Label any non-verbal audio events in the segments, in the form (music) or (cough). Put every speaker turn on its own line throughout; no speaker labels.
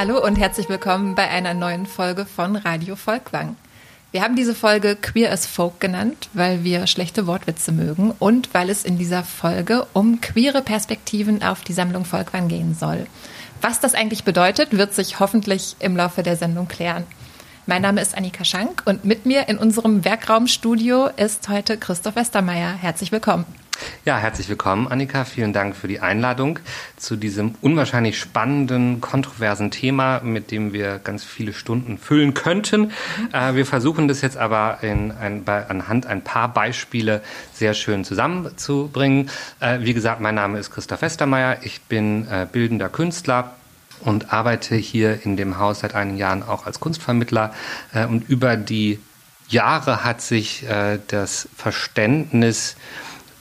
Hallo und herzlich willkommen bei einer neuen Folge von Radio Volkwang. Wir haben diese Folge Queer as Folk genannt, weil wir schlechte Wortwitze mögen und weil es in dieser Folge um queere Perspektiven auf die Sammlung Volkwang gehen soll. Was das eigentlich bedeutet, wird sich hoffentlich im Laufe der Sendung klären. Mein Name ist Annika Schank und mit mir in unserem Werkraumstudio ist heute Christoph Westermeier. Herzlich willkommen.
Ja, herzlich willkommen, Annika. Vielen Dank für die Einladung zu diesem unwahrscheinlich spannenden, kontroversen Thema, mit dem wir ganz viele Stunden füllen könnten. Mhm. Äh, wir versuchen das jetzt aber in ein, bei, anhand ein paar Beispiele sehr schön zusammenzubringen. Äh, wie gesagt, mein Name ist Christoph Westermeier. Ich bin äh, bildender Künstler und arbeite hier in dem Haus seit einigen Jahren auch als Kunstvermittler. Äh, und über die Jahre hat sich äh, das Verständnis,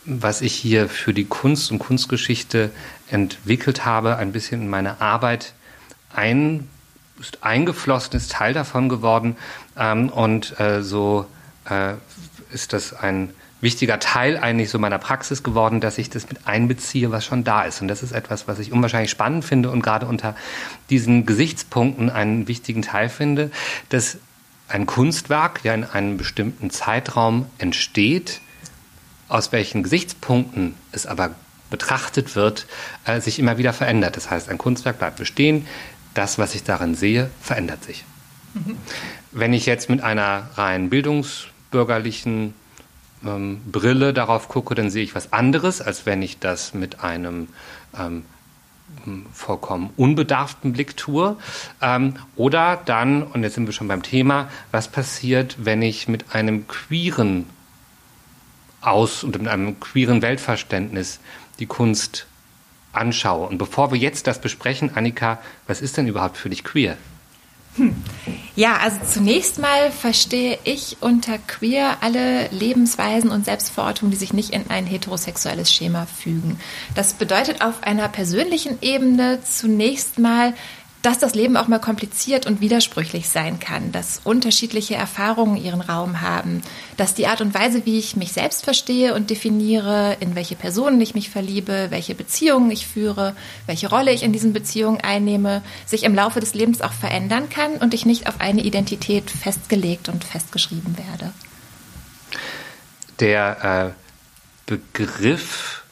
was ich hier für die Kunst und Kunstgeschichte entwickelt habe, ein bisschen in meine Arbeit ein, ist eingeflossen, ist Teil davon geworden. Ähm, und äh, so ist das ein wichtiger Teil eigentlich so meiner Praxis geworden, dass ich das mit einbeziehe, was schon da ist. Und das ist etwas, was ich unwahrscheinlich spannend finde und gerade unter diesen Gesichtspunkten einen wichtigen Teil finde, dass ein Kunstwerk ja in einem bestimmten Zeitraum entsteht, aus welchen Gesichtspunkten es aber betrachtet wird, äh, sich immer wieder verändert. Das heißt, ein Kunstwerk bleibt bestehen, das, was ich darin sehe, verändert sich. Mhm. Wenn ich jetzt mit einer rein bildungsbürgerlichen ähm, Brille darauf gucke, dann sehe ich was anderes, als wenn ich das mit einem ähm, vollkommen unbedarften Blick tue. Ähm, oder dann, und jetzt sind wir schon beim Thema, was passiert, wenn ich mit einem queeren Aus- und mit einem queeren Weltverständnis die Kunst anschaue. Und bevor wir jetzt das besprechen, Annika, was ist denn überhaupt für dich queer?
Hm. Ja, also zunächst mal verstehe ich unter queer alle Lebensweisen und Selbstverortungen, die sich nicht in ein heterosexuelles Schema fügen. Das bedeutet auf einer persönlichen Ebene zunächst mal dass das Leben auch mal kompliziert und widersprüchlich sein kann, dass unterschiedliche Erfahrungen ihren Raum haben, dass die Art und Weise, wie ich mich selbst verstehe und definiere, in welche Personen ich mich verliebe, welche Beziehungen ich führe, welche Rolle ich in diesen Beziehungen einnehme, sich im Laufe des Lebens auch verändern kann und ich nicht auf eine Identität festgelegt und festgeschrieben werde.
Der äh, Begriff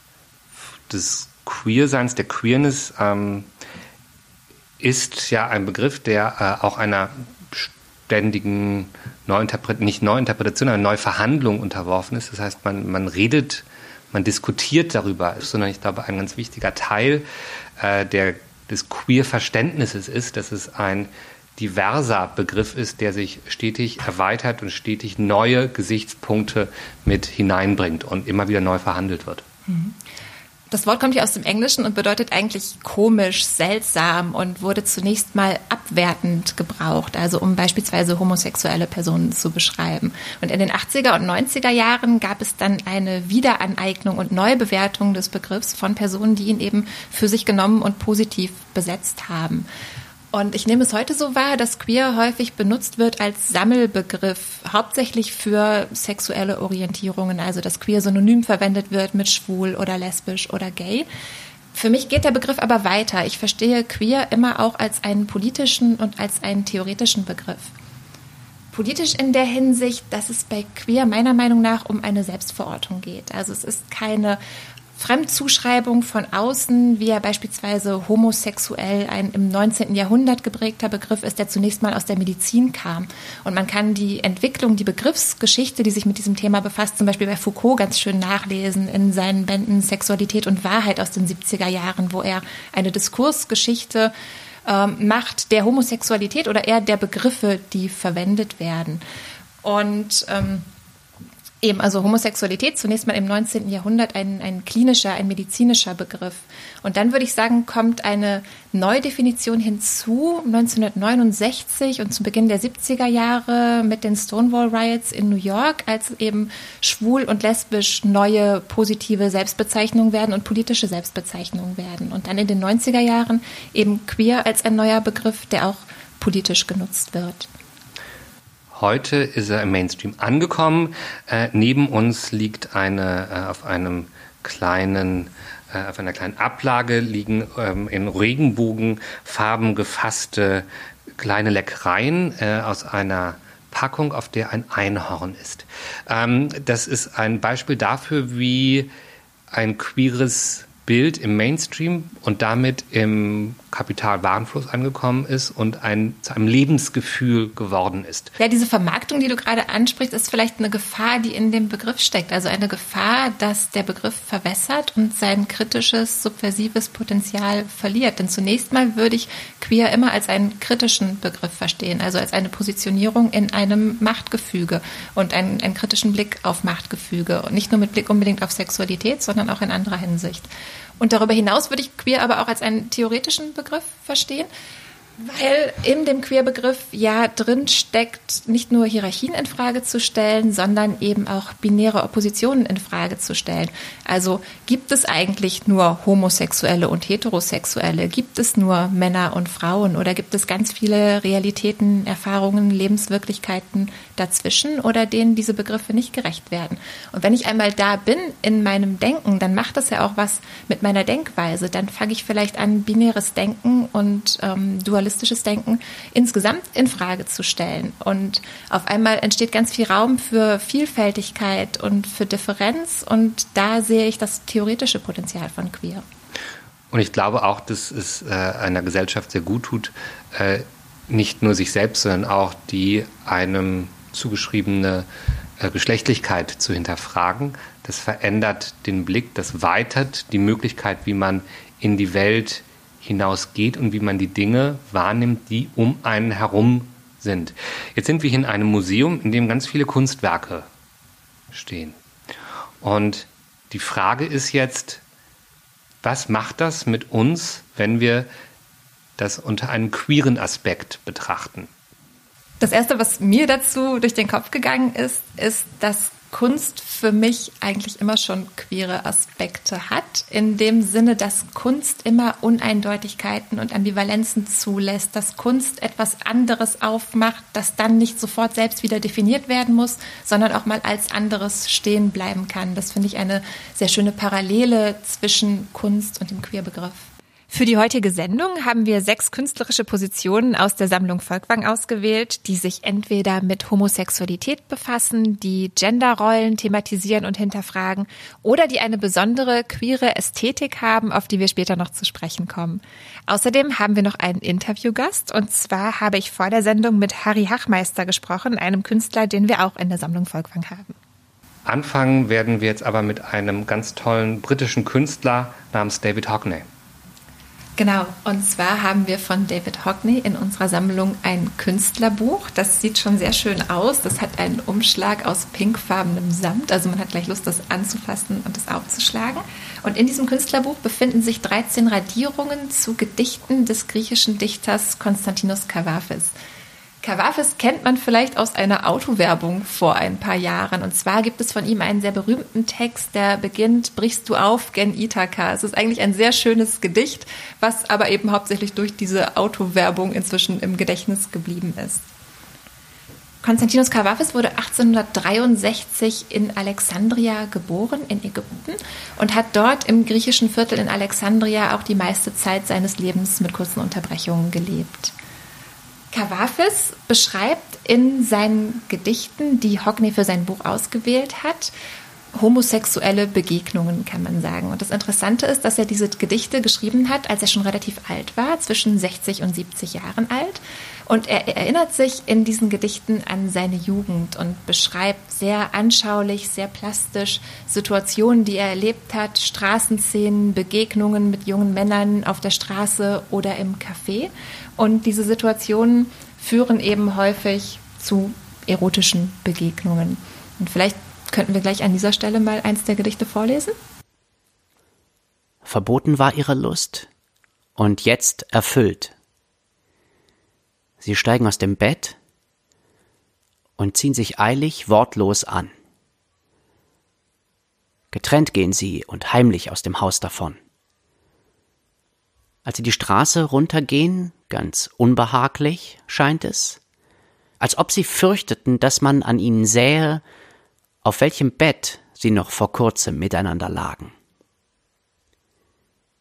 des Queerseins, der Queerness, ähm ist ja ein Begriff, der äh, auch einer ständigen Neuinterpret nicht Neuinterpretation, einer Neuverhandlung unterworfen ist. Das heißt, man, man redet, man diskutiert darüber, sondern ich glaube, ein ganz wichtiger Teil äh, der, des Queer-Verständnisses ist, dass es ein diverser Begriff ist, der sich stetig erweitert und stetig neue Gesichtspunkte mit hineinbringt und immer wieder neu verhandelt wird. Mhm.
Das Wort kommt ja aus dem Englischen und bedeutet eigentlich komisch, seltsam und wurde zunächst mal abwertend gebraucht, also um beispielsweise homosexuelle Personen zu beschreiben. Und in den 80er und 90er Jahren gab es dann eine Wiederaneignung und Neubewertung des Begriffs von Personen, die ihn eben für sich genommen und positiv besetzt haben. Und ich nehme es heute so wahr, dass queer häufig benutzt wird als Sammelbegriff, hauptsächlich für sexuelle Orientierungen, also dass queer synonym verwendet wird mit schwul oder lesbisch oder gay. Für mich geht der Begriff aber weiter. Ich verstehe queer immer auch als einen politischen und als einen theoretischen Begriff. Politisch in der Hinsicht, dass es bei queer meiner Meinung nach um eine Selbstverortung geht. Also es ist keine Fremdzuschreibung von außen, wie er beispielsweise homosexuell ein im 19. Jahrhundert geprägter Begriff ist, der zunächst mal aus der Medizin kam. Und man kann die Entwicklung, die Begriffsgeschichte, die sich mit diesem Thema befasst, zum Beispiel bei Foucault ganz schön nachlesen in seinen Bänden Sexualität und Wahrheit aus den 70er Jahren, wo er eine Diskursgeschichte ähm, macht der Homosexualität oder eher der Begriffe, die verwendet werden. Und ähm, Eben, also Homosexualität zunächst mal im 19. Jahrhundert ein, ein klinischer, ein medizinischer Begriff. Und dann würde ich sagen, kommt eine Neudefinition hinzu 1969 und zu Beginn der 70er Jahre mit den Stonewall Riots in New York, als eben schwul und lesbisch neue positive Selbstbezeichnungen werden und politische Selbstbezeichnungen werden. Und dann in den 90er Jahren eben queer als ein neuer Begriff, der auch politisch genutzt wird.
Heute ist er im Mainstream angekommen. Äh, neben uns liegt eine äh, auf einem kleinen äh, auf einer kleinen Ablage liegen ähm, in Regenbogenfarben gefasste kleine Leckereien äh, aus einer Packung, auf der ein Einhorn ist. Ähm, das ist ein Beispiel dafür, wie ein queeres Bild im Mainstream und damit im Kapitalwarenfluss angekommen ist und ein, zu einem Lebensgefühl geworden ist.
Ja, diese Vermarktung, die du gerade ansprichst, ist vielleicht eine Gefahr, die in dem Begriff steckt. Also eine Gefahr, dass der Begriff verwässert und sein kritisches, subversives Potenzial verliert. Denn zunächst mal würde ich queer immer als einen kritischen Begriff verstehen, also als eine Positionierung in einem Machtgefüge und einen, einen kritischen Blick auf Machtgefüge. Und nicht nur mit Blick unbedingt auf Sexualität, sondern auch in anderer Hinsicht. Und darüber hinaus würde ich queer aber auch als einen theoretischen Begriff verstehen. Weil in dem Queer-Begriff ja drin steckt, nicht nur Hierarchien in Frage zu stellen, sondern eben auch binäre Oppositionen in Frage zu stellen. Also gibt es eigentlich nur Homosexuelle und Heterosexuelle? Gibt es nur Männer und Frauen? Oder gibt es ganz viele Realitäten, Erfahrungen, Lebenswirklichkeiten dazwischen oder denen diese Begriffe nicht gerecht werden? Und wenn ich einmal da bin in meinem Denken, dann macht das ja auch was mit meiner Denkweise. Dann fange ich vielleicht an, binäres Denken und ähm, dualistisches pluralistisches Denken insgesamt in Frage zu stellen. Und auf einmal entsteht ganz viel Raum für Vielfältigkeit und für Differenz. Und da sehe ich das theoretische Potenzial von Queer.
Und ich glaube auch, dass es äh, einer Gesellschaft sehr gut tut, äh, nicht nur sich selbst, sondern auch die einem zugeschriebene äh, Geschlechtlichkeit zu hinterfragen. Das verändert den Blick, das weitert die Möglichkeit, wie man in die Welt hinausgeht und wie man die Dinge wahrnimmt, die um einen herum sind. Jetzt sind wir hier in einem Museum, in dem ganz viele Kunstwerke stehen. Und die Frage ist jetzt, was macht das mit uns, wenn wir das unter einem queeren Aspekt betrachten?
Das Erste, was mir dazu durch den Kopf gegangen ist, ist, dass Kunst für mich eigentlich immer schon queere Aspekte hat, in dem Sinne, dass Kunst immer Uneindeutigkeiten und Ambivalenzen zulässt, dass Kunst etwas anderes aufmacht, das dann nicht sofort selbst wieder definiert werden muss, sondern auch mal als anderes stehen bleiben kann. Das finde ich eine sehr schöne Parallele zwischen Kunst und dem Queerbegriff. Für die heutige Sendung haben wir sechs künstlerische Positionen aus der Sammlung Volkwang ausgewählt, die sich entweder mit Homosexualität befassen, die Genderrollen thematisieren und hinterfragen oder die eine besondere queere Ästhetik haben, auf die wir später noch zu sprechen kommen. Außerdem haben wir noch einen Interviewgast und zwar habe ich vor der Sendung mit Harry Hachmeister gesprochen, einem Künstler, den wir auch in der Sammlung Volkwang haben.
Anfangen werden wir jetzt aber mit einem ganz tollen britischen Künstler namens David Hockney.
Genau, und zwar haben wir von David Hockney in unserer Sammlung ein Künstlerbuch. Das sieht schon sehr schön aus. Das hat einen Umschlag aus pinkfarbenem Samt. Also man hat gleich Lust, das anzufassen und das aufzuschlagen. Und in diesem Künstlerbuch befinden sich 13 Radierungen zu Gedichten des griechischen Dichters Konstantinos Kavafis. Kavafis kennt man vielleicht aus einer Autowerbung vor ein paar Jahren. Und zwar gibt es von ihm einen sehr berühmten Text, der beginnt, brichst du auf, gen Ithaka. Es ist eigentlich ein sehr schönes Gedicht, was aber eben hauptsächlich durch diese Autowerbung inzwischen im Gedächtnis geblieben ist. Konstantinos Kavafis wurde 1863 in Alexandria geboren, in Ägypten, und hat dort im griechischen Viertel in Alexandria auch die meiste Zeit seines Lebens mit kurzen Unterbrechungen gelebt. Kavafis beschreibt in seinen Gedichten, die Hockney für sein Buch ausgewählt hat, homosexuelle Begegnungen, kann man sagen. Und das Interessante ist, dass er diese Gedichte geschrieben hat, als er schon relativ alt war, zwischen 60 und 70 Jahren alt. Und er erinnert sich in diesen Gedichten an seine Jugend und beschreibt sehr anschaulich, sehr plastisch Situationen, die er erlebt hat, Straßenszenen, Begegnungen mit jungen Männern auf der Straße oder im Café. Und diese Situationen führen eben häufig zu erotischen Begegnungen. Und vielleicht könnten wir gleich an dieser Stelle mal eins der Gedichte vorlesen.
Verboten war ihre Lust und jetzt erfüllt. Sie steigen aus dem Bett und ziehen sich eilig wortlos an. Getrennt gehen sie und heimlich aus dem Haus davon. Als sie die Straße runtergehen, ganz unbehaglich scheint es, als ob sie fürchteten, dass man an ihnen sähe, auf welchem Bett sie noch vor kurzem miteinander lagen.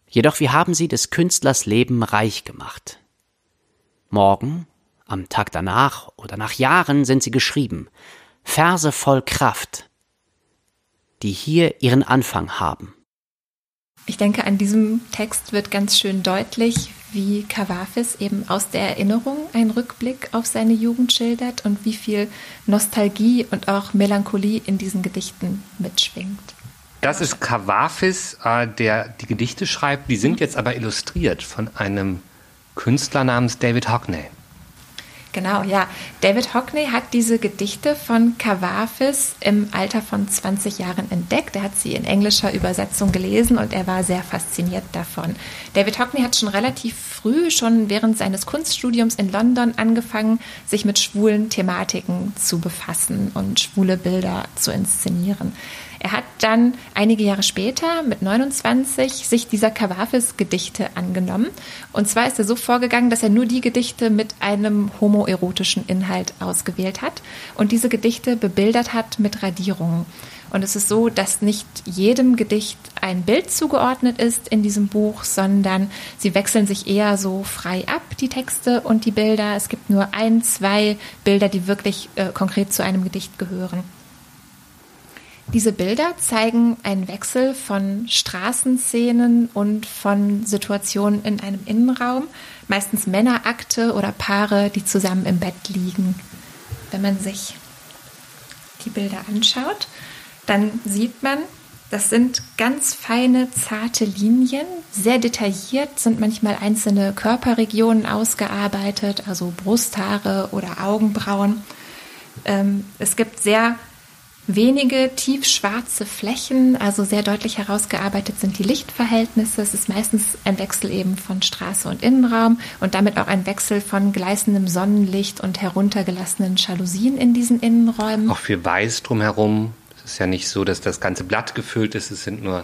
Jedoch wie haben sie des Künstlers Leben reich gemacht. Morgen, am Tag danach oder nach Jahren sind sie geschrieben, Verse voll Kraft, die hier ihren Anfang haben.
Ich denke, an diesem Text wird ganz schön deutlich, wie Kavafis eben aus der Erinnerung einen Rückblick auf seine Jugend schildert und wie viel Nostalgie und auch Melancholie in diesen Gedichten mitschwingt.
Das ist Kavafis, äh, der die Gedichte schreibt. Die sind jetzt aber illustriert von einem Künstler namens David Hockney.
Genau, ja. David Hockney hat diese Gedichte von Kavafis im Alter von 20 Jahren entdeckt. Er hat sie in englischer Übersetzung gelesen und er war sehr fasziniert davon. David Hockney hat schon relativ früh, schon während seines Kunststudiums in London, angefangen, sich mit schwulen Thematiken zu befassen und schwule Bilder zu inszenieren. Er hat dann einige Jahre später mit 29 sich dieser Kavafis-Gedichte angenommen. Und zwar ist er so vorgegangen, dass er nur die Gedichte mit einem homoerotischen Inhalt ausgewählt hat und diese Gedichte bebildert hat mit Radierungen. Und es ist so, dass nicht jedem Gedicht ein Bild zugeordnet ist in diesem Buch, sondern sie wechseln sich eher so frei ab, die Texte und die Bilder. Es gibt nur ein, zwei Bilder, die wirklich äh, konkret zu einem Gedicht gehören. Diese Bilder zeigen einen Wechsel von Straßenszenen und von Situationen in einem Innenraum, meistens Männerakte oder Paare, die zusammen im Bett liegen. Wenn man sich die Bilder anschaut, dann sieht man, das sind ganz feine, zarte Linien, sehr detailliert, sind manchmal einzelne Körperregionen ausgearbeitet, also Brusthaare oder Augenbrauen. Ähm, es gibt sehr wenige tiefschwarze Flächen, also sehr deutlich herausgearbeitet sind die Lichtverhältnisse. Es ist meistens ein Wechsel eben von Straße und Innenraum und damit auch ein Wechsel von gleißendem Sonnenlicht und heruntergelassenen Jalousien in diesen Innenräumen.
Auch viel Weiß drumherum. Es ist ja nicht so, dass das ganze Blatt gefüllt ist. Es sind nur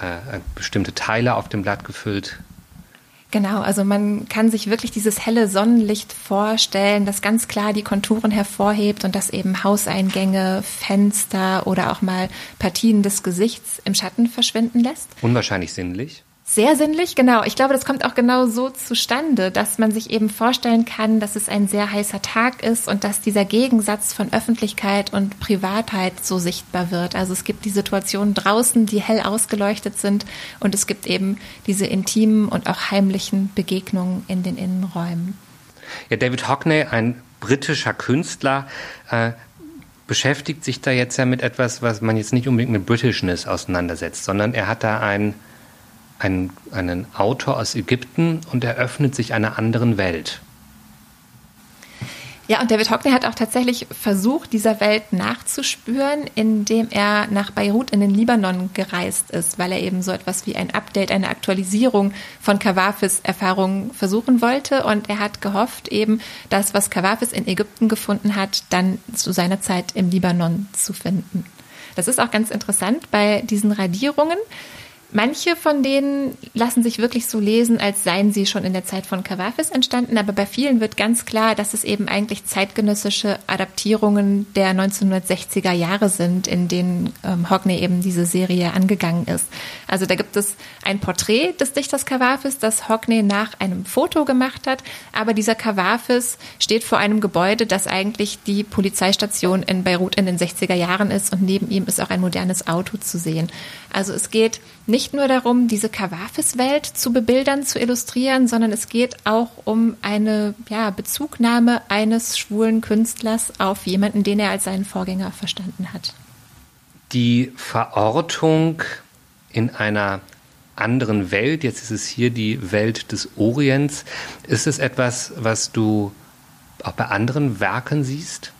äh, bestimmte Teile auf dem Blatt gefüllt.
Genau, also man kann sich wirklich dieses helle Sonnenlicht vorstellen, das ganz klar die Konturen hervorhebt und das eben Hauseingänge, Fenster oder auch mal Partien des Gesichts im Schatten verschwinden lässt.
Unwahrscheinlich sinnlich.
Sehr sinnlich, genau. Ich glaube, das kommt auch genau so zustande, dass man sich eben vorstellen kann, dass es ein sehr heißer Tag ist und dass dieser Gegensatz von Öffentlichkeit und Privatheit so sichtbar wird. Also es gibt die Situationen draußen, die hell ausgeleuchtet sind und es gibt eben diese intimen und auch heimlichen Begegnungen in den Innenräumen.
Ja, David Hockney, ein britischer Künstler, äh, beschäftigt sich da jetzt ja mit etwas, was man jetzt nicht unbedingt mit Britishness auseinandersetzt, sondern er hat da ein einen, einen Autor aus Ägypten und eröffnet sich einer anderen Welt.
Ja, und David Hockney hat auch tatsächlich versucht, dieser Welt nachzuspüren, indem er nach Beirut in den Libanon gereist ist, weil er eben so etwas wie ein Update, eine Aktualisierung von Kawafis Erfahrungen versuchen wollte. Und er hat gehofft, eben das, was Kawafis in Ägypten gefunden hat, dann zu seiner Zeit im Libanon zu finden. Das ist auch ganz interessant bei diesen Radierungen. Manche von denen lassen sich wirklich so lesen, als seien sie schon in der Zeit von Cavafis entstanden, aber bei vielen wird ganz klar, dass es eben eigentlich zeitgenössische Adaptierungen der 1960er Jahre sind, in denen ähm, Hockney eben diese Serie angegangen ist. Also da gibt es ein Porträt des Dichters Cavafis, das Hockney nach einem Foto gemacht hat, aber dieser Cavafis steht vor einem Gebäude, das eigentlich die Polizeistation in Beirut in den 60er Jahren ist und neben ihm ist auch ein modernes Auto zu sehen. Also es geht nicht nur darum, diese Kawafis-Welt zu bebildern, zu illustrieren, sondern es geht auch um eine ja, Bezugnahme eines schwulen Künstlers auf jemanden, den er als seinen Vorgänger verstanden hat.
Die Verortung in einer anderen Welt, jetzt ist es hier die Welt des Orients, ist es etwas, was du auch bei anderen Werken siehst?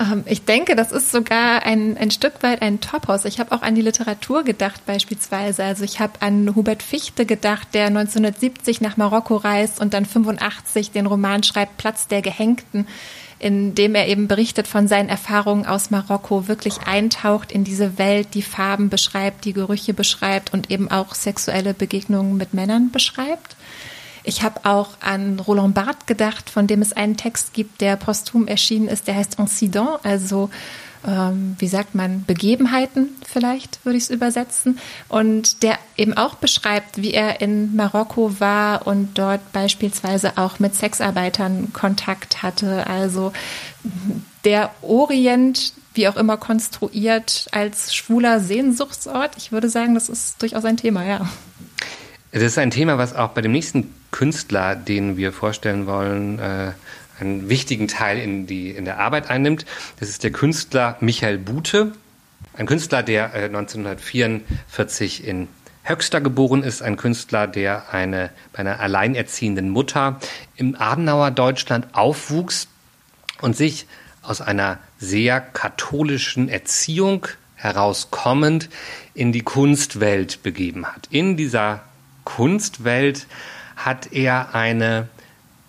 Ähm, ich denke, das ist sogar ein, ein Stück weit ein Topos. Ich habe auch an die Literatur gedacht beispielsweise. Also ich habe an Hubert Fichte gedacht, der 1970 nach Marokko reist und dann 85 den Roman schreibt Platz der Gehängten, in dem er eben berichtet von seinen Erfahrungen aus Marokko, wirklich eintaucht in diese Welt, die Farben beschreibt, die Gerüche beschreibt und eben auch sexuelle Begegnungen mit Männern beschreibt. Ich habe auch an Roland Barthes gedacht, von dem es einen Text gibt, der posthum erschienen ist, der heißt Incident, also ähm, wie sagt man, Begebenheiten vielleicht, würde ich es übersetzen. Und der eben auch beschreibt, wie er in Marokko war und dort beispielsweise auch mit Sexarbeitern Kontakt hatte. Also der Orient, wie auch immer konstruiert, als schwuler Sehnsuchtsort. Ich würde sagen, das ist durchaus ein Thema, ja.
Es ist ein Thema, was auch bei dem nächsten Künstler, den wir vorstellen wollen, äh, einen wichtigen Teil in, die, in der Arbeit einnimmt. Das ist der Künstler Michael Bute, ein Künstler, der äh, 1944 in Höxter geboren ist, ein Künstler, der eine, bei einer alleinerziehenden Mutter im Adenauer Deutschland aufwuchs und sich aus einer sehr katholischen Erziehung herauskommend in die Kunstwelt begeben hat. In dieser Kunstwelt hat er eine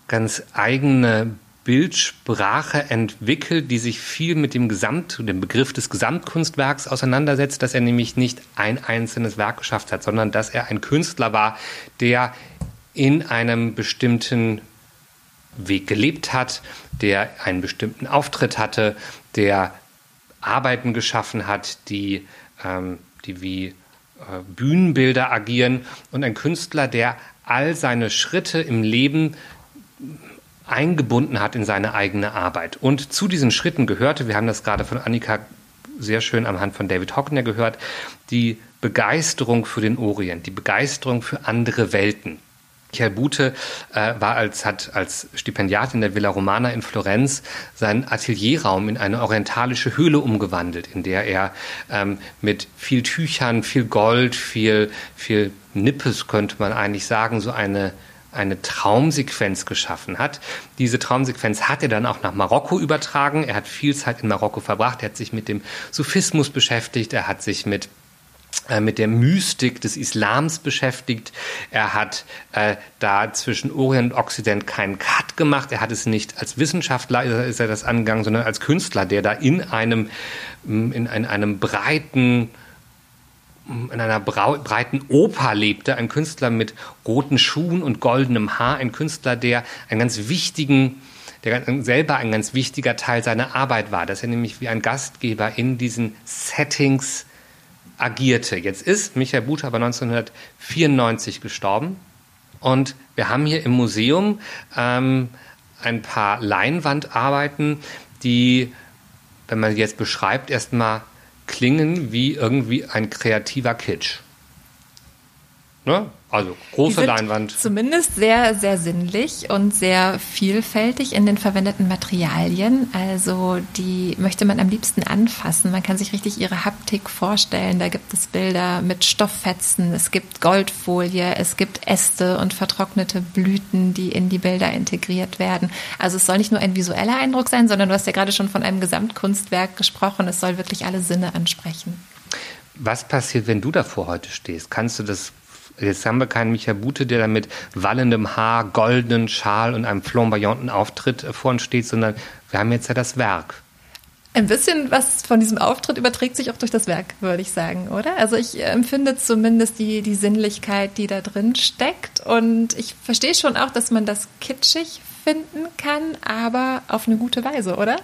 ganz eigene Bildsprache entwickelt, die sich viel mit dem Gesamt, dem Begriff des Gesamtkunstwerks auseinandersetzt, dass er nämlich nicht ein einzelnes Werk geschafft hat, sondern dass er ein Künstler war, der in einem bestimmten Weg gelebt hat, der einen bestimmten Auftritt hatte, der Arbeiten geschaffen hat, die, ähm, die wie Bühnenbilder agieren und ein Künstler, der all seine Schritte im Leben eingebunden hat in seine eigene Arbeit. Und zu diesen Schritten gehörte, wir haben das gerade von Annika sehr schön am Hand von David Hockner gehört, die Begeisterung für den Orient, die Begeisterung für andere Welten. Michael Bute äh, war als, hat als Stipendiat in der Villa Romana in Florenz seinen Atelierraum in eine orientalische Höhle umgewandelt, in der er ähm, mit viel Tüchern, viel Gold, viel, viel Nippes, könnte man eigentlich sagen, so eine eine Traumsequenz geschaffen hat. Diese Traumsequenz hat er dann auch nach Marokko übertragen. Er hat viel Zeit in Marokko verbracht. Er hat sich mit dem Sufismus beschäftigt. Er hat sich mit mit der Mystik des Islams beschäftigt. Er hat äh, da zwischen Orient und Occident keinen Cut gemacht. Er hat es nicht als Wissenschaftler ist er das angegangen, sondern als Künstler, der da in einem in, in einem breiten in einer breiten Oper lebte, ein Künstler mit roten Schuhen und goldenem Haar, ein Künstler, der einen ganz wichtigen, der selber ein ganz wichtiger Teil seiner Arbeit war, dass er nämlich wie ein Gastgeber in diesen Settings agierte. Jetzt ist Michael Bute aber 1994 gestorben und wir haben hier im Museum ähm, ein paar Leinwandarbeiten, die, wenn man jetzt beschreibt, erstmal klingen wie irgendwie ein kreativer Kitsch. Ne? Also große Leinwand.
Zumindest sehr, sehr sinnlich und sehr vielfältig in den verwendeten Materialien. Also die möchte man am liebsten anfassen. Man kann sich richtig ihre Haptik vorstellen. Da gibt es Bilder mit Stofffetzen, es gibt Goldfolie, es gibt Äste und vertrocknete Blüten, die in die Bilder integriert werden. Also es soll nicht nur ein visueller Eindruck sein, sondern du hast ja gerade schon von einem Gesamtkunstwerk gesprochen. Es soll wirklich alle Sinne ansprechen.
Was passiert, wenn du davor heute stehst? Kannst du das Jetzt haben wir keinen Michael Bute, der da mit wallendem Haar, goldenen Schal und einem flamboyanten Auftritt äh, vor uns steht, sondern wir haben jetzt ja das Werk.
Ein bisschen was von diesem Auftritt überträgt sich auch durch das Werk, würde ich sagen, oder? Also ich empfinde zumindest die, die Sinnlichkeit, die da drin steckt. Und ich verstehe schon auch, dass man das kitschig finden kann, aber auf eine gute Weise, oder?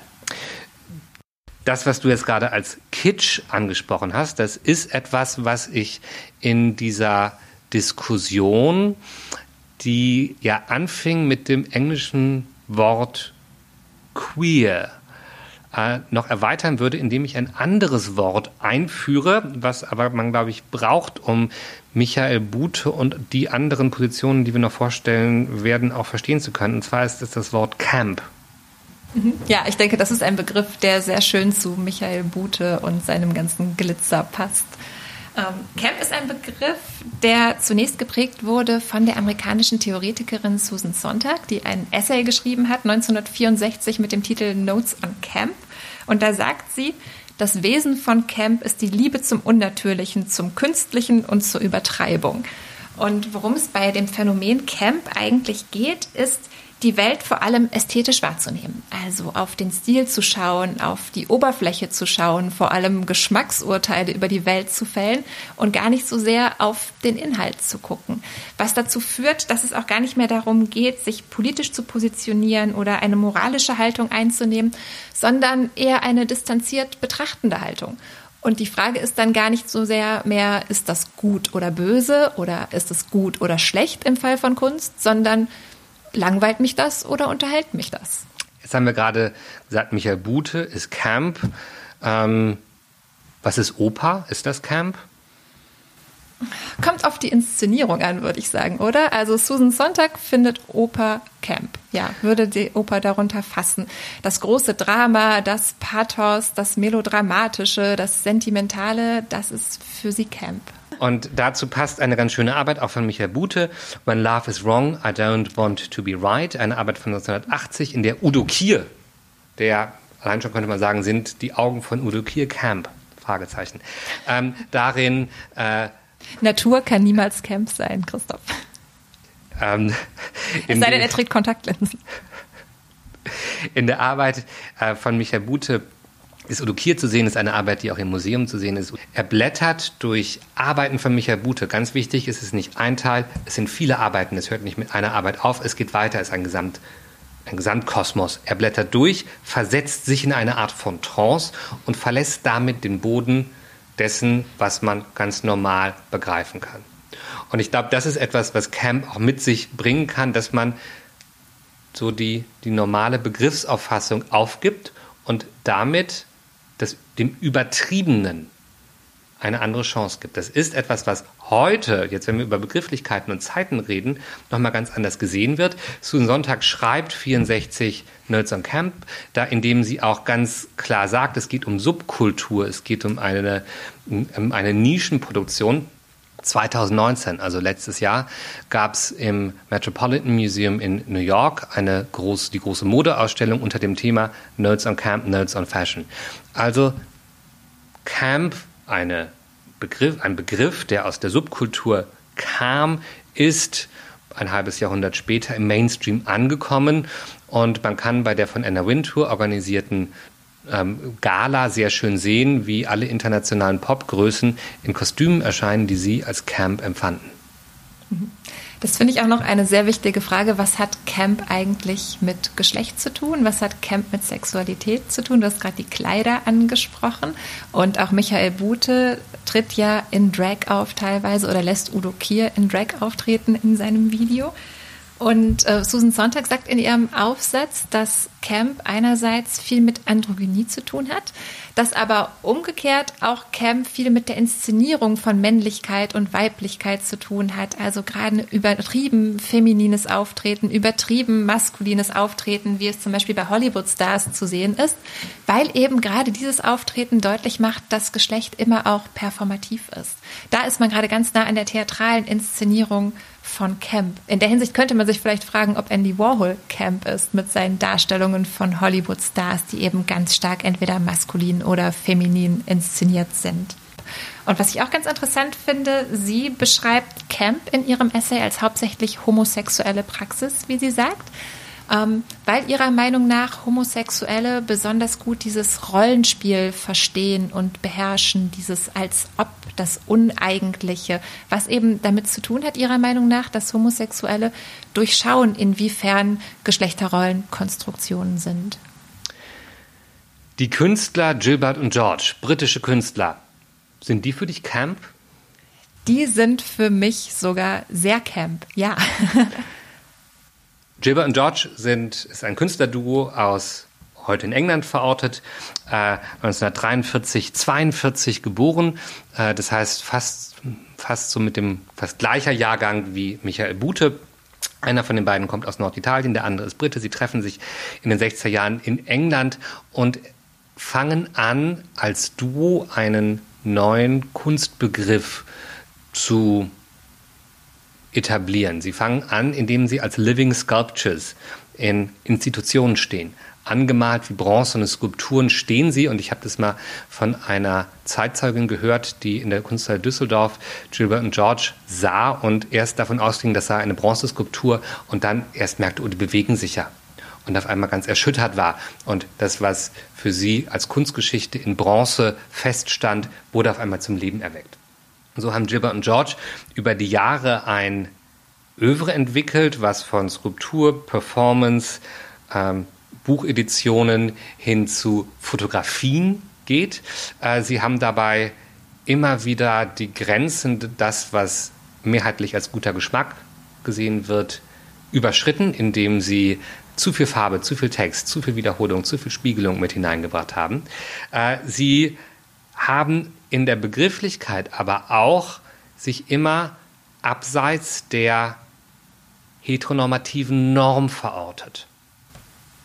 Das, was du jetzt gerade als Kitsch angesprochen hast, das ist etwas, was ich in dieser Diskussion, die ja anfing mit dem englischen Wort queer, äh, noch erweitern würde, indem ich ein anderes Wort einführe, was aber man, glaube ich, braucht, um Michael Bute und die anderen Positionen, die wir noch vorstellen werden, auch verstehen zu können. Und zwar ist es das Wort Camp.
Mhm. Ja, ich denke, das ist ein Begriff, der sehr schön zu Michael Bute und seinem ganzen Glitzer passt. Ähm, Camp ist ein Begriff, der zunächst geprägt wurde von der amerikanischen Theoretikerin Susan Sontag, die ein Essay geschrieben hat, 1964 mit dem Titel Notes on Camp. Und da sagt sie, das Wesen von Camp ist die Liebe zum Unnatürlichen, zum Künstlichen und zur Übertreibung. Und worum es bei dem Phänomen Camp eigentlich geht, ist die Welt vor allem ästhetisch wahrzunehmen. Also auf den Stil zu schauen, auf die Oberfläche zu schauen, vor allem Geschmacksurteile über die Welt zu fällen und gar nicht so sehr auf den Inhalt zu gucken. Was dazu führt, dass es auch gar nicht mehr darum geht, sich politisch zu positionieren oder eine moralische Haltung einzunehmen, sondern eher eine distanziert betrachtende Haltung. Und die Frage ist dann gar nicht so sehr mehr, ist das gut oder böse oder ist es gut oder schlecht im Fall von Kunst, sondern langweilt mich das oder unterhält mich das?
Jetzt haben wir gerade gesagt, Michael Bute ist Camp. Ähm, was ist Oper? Ist das Camp?
Kommt auf die Inszenierung an, würde ich sagen, oder? Also Susan Sontag findet Oper Camp. Ja, würde die Oper darunter fassen. Das große Drama, das Pathos, das Melodramatische, das Sentimentale, das ist für sie Camp.
Und dazu passt eine ganz schöne Arbeit auch von Michael Bute, When Love is Wrong, I Don't Want to Be Right, eine Arbeit von 1980, in der Udo Kier, der, allein schon könnte man sagen, sind die Augen von Udo Kier Camp, Fragezeichen, ähm, darin... Äh,
Natur kann niemals Camp sein, Christoph. Ähm, es sei denn, er trägt Kontaktlinsen.
In der Arbeit äh, von Michael Bute ist Udo Kier zu sehen, ist eine Arbeit, die auch im Museum zu sehen ist. Er blättert durch Arbeiten von Michael Bute. Ganz wichtig, es ist nicht ein Teil, es sind viele Arbeiten. Es hört nicht mit einer Arbeit auf, es geht weiter, es ist ein, Gesamt, ein Gesamtkosmos. Er blättert durch, versetzt sich in eine Art von Trance und verlässt damit den Boden dessen, was man ganz normal begreifen kann. Und ich glaube, das ist etwas, was Camp auch mit sich bringen kann, dass man so die, die normale Begriffsauffassung aufgibt und damit dem Übertriebenen eine andere Chance gibt. Das ist etwas, was heute, jetzt wenn wir über Begrifflichkeiten und Zeiten reden, nochmal ganz anders gesehen wird. Susan Sonntag schreibt 64 Nerds on Camp, da indem sie auch ganz klar sagt, es geht um Subkultur, es geht um eine, um eine Nischenproduktion. 2019, also letztes Jahr, gab es im Metropolitan Museum in New York eine groß, die große Modeausstellung unter dem Thema Nerds on Camp, Nerds on Fashion. Also Camp, eine Begriff, ein Begriff, der aus der Subkultur kam, ist ein halbes Jahrhundert später im Mainstream angekommen und man kann bei der von Anna Wintour organisierten ähm, Gala sehr schön sehen, wie alle internationalen Popgrößen in Kostümen erscheinen, die sie als Camp empfanden.
Das finde ich auch noch eine sehr wichtige Frage. Was hat Camp eigentlich mit Geschlecht zu tun? Was hat Camp mit Sexualität zu tun? Du hast gerade die Kleider angesprochen. Und auch Michael Bute tritt ja in Drag auf teilweise oder lässt Udo Kier in Drag auftreten in seinem Video. Und äh, Susan Sontag sagt in ihrem Aufsatz, dass Camp einerseits viel mit Androgynie zu tun hat, dass aber umgekehrt auch Camp viel mit der Inszenierung von Männlichkeit und Weiblichkeit zu tun hat. Also gerade übertrieben feminines Auftreten, übertrieben maskulines Auftreten, wie es zum Beispiel bei Hollywood-Stars zu sehen ist, weil eben gerade dieses Auftreten deutlich macht, dass Geschlecht immer auch performativ ist. Da ist man gerade ganz nah an der theatralen Inszenierung von Camp. In der Hinsicht könnte man sich vielleicht fragen, ob Andy Warhol Camp ist mit seinen Darstellungen von Hollywood-Stars, die eben ganz stark entweder maskulin oder feminin inszeniert sind. Und was ich auch ganz interessant finde, sie beschreibt Camp in ihrem Essay als hauptsächlich homosexuelle Praxis, wie sie sagt ähm, weil ihrer Meinung nach Homosexuelle besonders gut dieses Rollenspiel verstehen und beherrschen, dieses als ob, das Uneigentliche, was eben damit zu tun hat, ihrer Meinung nach, dass Homosexuelle durchschauen, inwiefern Geschlechterrollen Konstruktionen sind.
Die Künstler Gilbert und George, britische Künstler, sind die für dich Camp?
Die sind für mich sogar sehr Camp, ja. (laughs)
Gilbert und George sind, ist ein Künstlerduo aus heute in England verortet, äh, 1943, 42 geboren. Äh, das heißt fast, fast so mit dem fast gleicher Jahrgang wie Michael Bute. Einer von den beiden kommt aus Norditalien, der andere ist Brite. Sie treffen sich in den 60er Jahren in England und fangen an, als Duo einen neuen Kunstbegriff zu etablieren. Sie fangen an, indem sie als Living Sculptures in Institutionen stehen. angemalt wie bronzene Skulpturen stehen sie. Und ich habe das mal von einer Zeitzeugin gehört, die in der Kunsthalle Düsseldorf Gilbert und George sah und erst davon ausging, das sei eine Bronzeskulptur und dann erst merkte, oh, die bewegen sich ja. Und auf einmal ganz erschüttert war. Und das, was für sie als Kunstgeschichte in Bronze feststand, wurde auf einmal zum Leben erweckt. So haben Gilbert und George über die Jahre ein Övre entwickelt, was von Skulptur, Performance, ähm, Bucheditionen hin zu Fotografien geht. Äh, sie haben dabei immer wieder die Grenzen, das, was mehrheitlich als guter Geschmack gesehen wird, überschritten, indem sie zu viel Farbe, zu viel Text, zu viel Wiederholung, zu viel Spiegelung mit hineingebracht haben. Äh, sie haben in der Begrifflichkeit aber auch sich immer abseits der heteronormativen Norm verortet.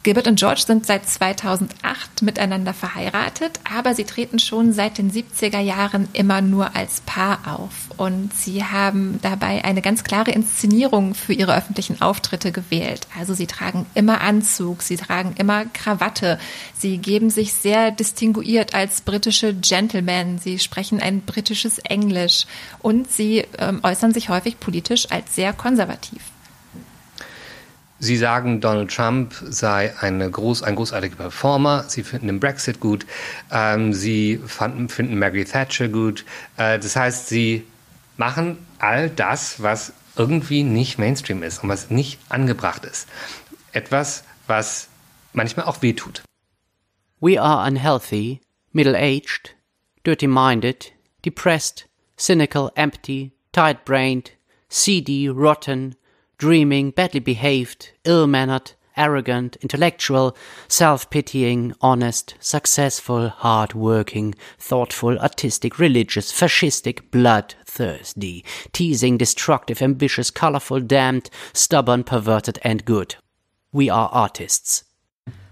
Gilbert und George sind seit 2008 miteinander verheiratet, aber sie treten schon seit den 70er Jahren immer nur als Paar auf. Und sie haben dabei eine ganz klare Inszenierung für ihre öffentlichen Auftritte gewählt. Also sie tragen immer Anzug, sie tragen immer Krawatte, sie geben sich sehr distinguiert als britische Gentlemen, sie sprechen ein britisches Englisch und sie ähm, äußern sich häufig politisch als sehr konservativ.
Sie sagen, Donald Trump sei eine groß, ein großartiger Performer. Sie finden den Brexit gut. Ähm, sie fanden, finden Margaret Thatcher gut. Äh, das heißt, sie machen all das, was irgendwie nicht Mainstream ist und was nicht angebracht ist. Etwas, was manchmal auch wehtut.
We are unhealthy, middle-aged, dirty-minded, depressed, cynical, empty, tight-brained, seedy, rotten, dreaming, badly behaved, ill mannered, arrogant, intellectual, self pitying, honest, successful, hard working, thoughtful, artistic, religious, fascistic, bloodthirsty, teasing, destructive, ambitious, colorful, damned, stubborn, perverted, and good. We are artists.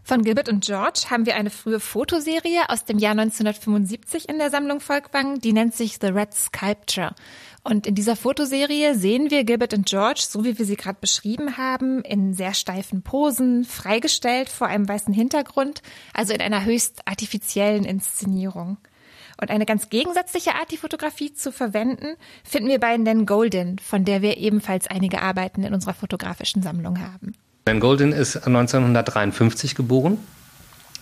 Von Gilbert und George haben wir eine frühe Fotoserie aus dem Jahr 1975 in der Sammlung Volkwang, die nennt sich The Red Sculpture. Und in dieser Fotoserie sehen wir Gilbert und George, so wie wir sie gerade beschrieben haben, in sehr steifen Posen, freigestellt vor einem weißen Hintergrund, also in einer höchst artifiziellen Inszenierung. Und eine ganz gegensätzliche Art, die Fotografie zu verwenden, finden wir bei Nan Golden, von der wir ebenfalls einige Arbeiten in unserer fotografischen Sammlung haben.
Nan Golden ist 1953 geboren.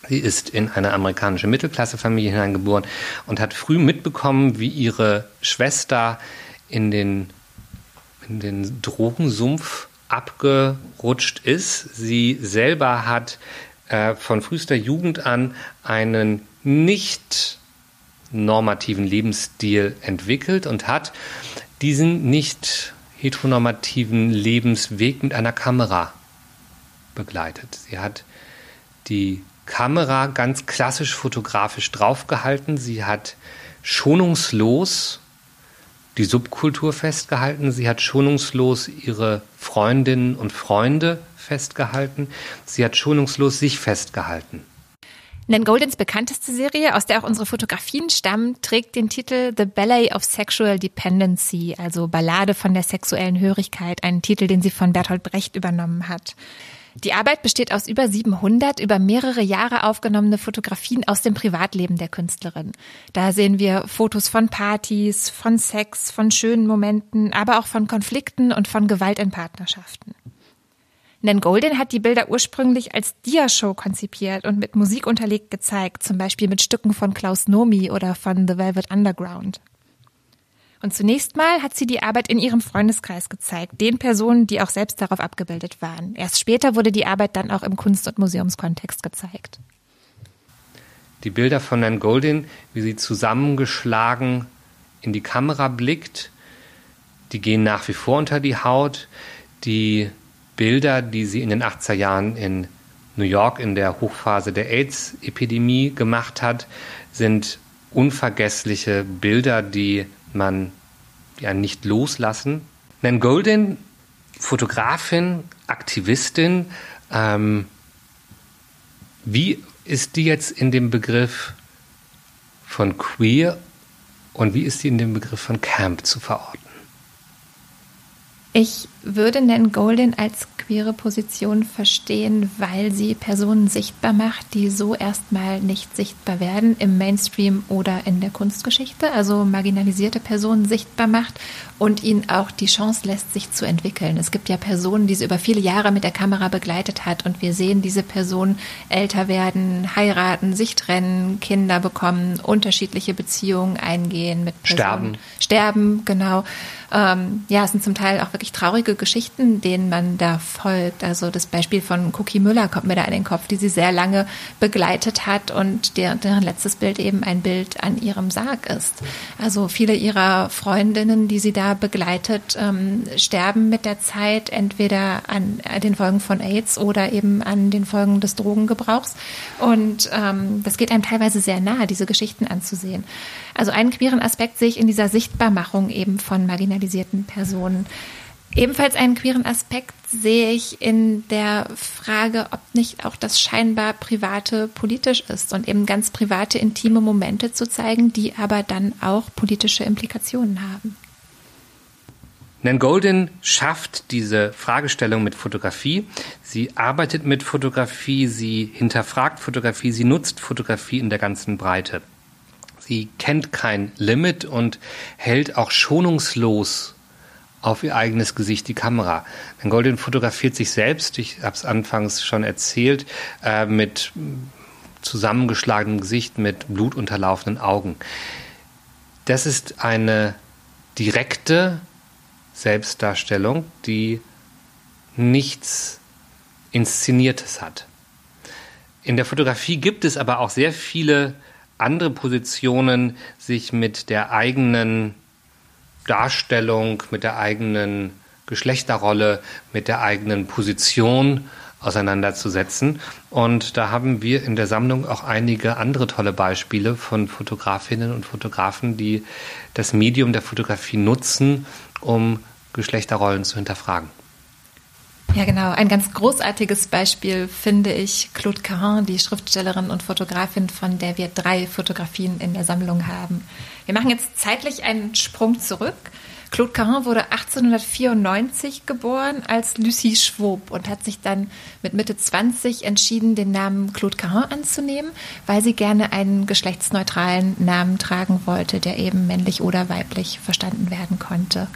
Sie ist in eine amerikanische Mittelklassefamilie hineingeboren und hat früh mitbekommen, wie ihre Schwester in den, in den Drogensumpf abgerutscht ist. Sie selber hat äh, von frühester Jugend an einen nicht normativen Lebensstil entwickelt und hat diesen nicht heteronormativen Lebensweg mit einer Kamera begleitet. Sie hat die Kamera ganz klassisch fotografisch draufgehalten. Sie hat schonungslos die Subkultur festgehalten. Sie hat schonungslos ihre Freundinnen und Freunde festgehalten. Sie hat schonungslos sich festgehalten.
Nan Goldens bekannteste Serie, aus der auch unsere Fotografien stammen, trägt den Titel The Ballet of Sexual Dependency, also Ballade von der sexuellen Hörigkeit, einen Titel, den sie von Bertolt Brecht übernommen hat. Die Arbeit besteht aus über 700 über mehrere Jahre aufgenommene Fotografien aus dem Privatleben der Künstlerin. Da sehen wir Fotos von Partys, von Sex, von schönen Momenten, aber auch von Konflikten und von Gewalt in Partnerschaften. Nan Golden hat die Bilder ursprünglich als Dia-Show konzipiert und mit Musik unterlegt gezeigt, zum Beispiel mit Stücken von Klaus Nomi oder von The Velvet Underground. Und zunächst mal hat sie die Arbeit in ihrem Freundeskreis gezeigt, den Personen, die auch selbst darauf abgebildet waren. Erst später wurde die Arbeit dann auch im Kunst- und Museumskontext gezeigt.
Die Bilder von Nan Goldin, wie sie zusammengeschlagen in die Kamera blickt, die gehen nach wie vor unter die Haut. Die Bilder, die sie in den 80er Jahren in New York in der Hochphase der AIDS-Epidemie gemacht hat, sind unvergessliche Bilder, die man ja nicht loslassen. Nan Golden, Fotografin, Aktivistin, ähm, wie ist die jetzt in dem Begriff von queer und wie ist sie in dem Begriff von Camp zu verorten?
Ich würde Nan Golden als queere Position verstehen, weil sie Personen sichtbar macht, die so erstmal nicht sichtbar werden im Mainstream oder in der Kunstgeschichte, also marginalisierte Personen sichtbar macht und ihnen auch die Chance lässt, sich zu entwickeln. Es gibt ja Personen, die sie über viele Jahre mit der Kamera begleitet hat und wir sehen diese Personen älter werden, heiraten, sich trennen, Kinder bekommen, unterschiedliche Beziehungen eingehen mit Personen.
Sterben.
Sterben, genau. Ähm, ja, es sind zum Teil auch wirklich traurige Geschichten, denen man da folgt. Also das Beispiel von Cookie Müller kommt mir da in den Kopf, die sie sehr lange begleitet hat und der, deren letztes Bild eben ein Bild an ihrem Sarg ist. Also viele ihrer Freundinnen, die sie da begleitet, ähm, sterben mit der Zeit entweder an den Folgen von AIDS oder eben an den Folgen des Drogengebrauchs. Und ähm, das geht einem teilweise sehr nahe, diese Geschichten anzusehen. Also einen queeren Aspekt sehe ich in dieser Sichtbarmachung eben von marginalisierten Personen. Ebenfalls einen queeren Aspekt sehe ich in der Frage, ob nicht auch das scheinbar Private politisch ist und eben ganz private, intime Momente zu zeigen, die aber dann auch politische Implikationen haben.
Nan Golden schafft diese Fragestellung mit Fotografie. Sie arbeitet mit Fotografie, sie hinterfragt Fotografie, sie nutzt Fotografie in der ganzen Breite. Sie kennt kein Limit und hält auch schonungslos auf ihr eigenes Gesicht die Kamera. Denn Golden fotografiert sich selbst, ich habe es anfangs schon erzählt, äh, mit zusammengeschlagenem Gesicht, mit blutunterlaufenden Augen. Das ist eine direkte Selbstdarstellung, die nichts Inszeniertes hat. In der Fotografie gibt es aber auch sehr viele andere Positionen sich mit der eigenen Darstellung, mit der eigenen Geschlechterrolle, mit der eigenen Position auseinanderzusetzen. Und da haben wir in der Sammlung auch einige andere tolle Beispiele von Fotografinnen und Fotografen, die das Medium der Fotografie nutzen, um Geschlechterrollen zu hinterfragen.
Ja, genau. Ein ganz großartiges Beispiel finde ich Claude Caron, die Schriftstellerin und Fotografin, von der wir drei Fotografien in der Sammlung haben. Wir machen jetzt zeitlich einen Sprung zurück. Claude Caron wurde 1894 geboren als Lucie Schwob und hat sich dann mit Mitte 20 entschieden, den Namen Claude Caron anzunehmen, weil sie gerne einen geschlechtsneutralen Namen tragen wollte, der eben männlich oder weiblich verstanden werden konnte.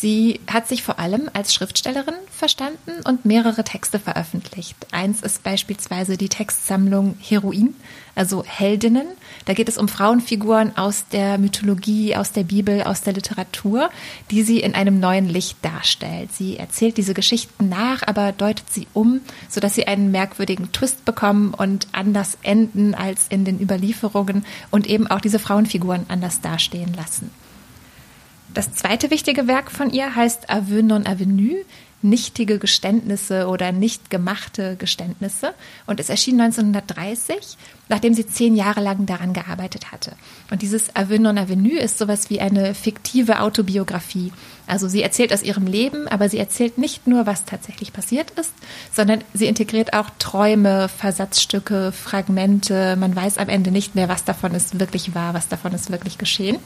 Sie hat sich vor allem als Schriftstellerin verstanden und mehrere Texte veröffentlicht. Eins ist beispielsweise die Textsammlung Heroin, also Heldinnen. Da geht es um Frauenfiguren aus der Mythologie, aus der Bibel, aus der Literatur, die sie in einem neuen Licht darstellt. Sie erzählt diese Geschichten nach, aber deutet sie um, sodass sie einen merkwürdigen Twist bekommen und anders enden als in den Überlieferungen und eben auch diese Frauenfiguren anders dastehen lassen. Das zweite wichtige Werk von ihr heißt Aveu non Avenue, nichtige Geständnisse oder nicht gemachte Geständnisse. Und es erschien 1930, nachdem sie zehn Jahre lang daran gearbeitet hatte. Und dieses Aveu non Avenue ist sowas wie eine fiktive Autobiografie. Also sie erzählt aus ihrem Leben, aber sie erzählt nicht nur, was tatsächlich passiert ist, sondern sie integriert auch Träume, Versatzstücke, Fragmente. Man weiß am Ende nicht mehr, was davon ist wirklich wahr, was davon ist wirklich geschehen.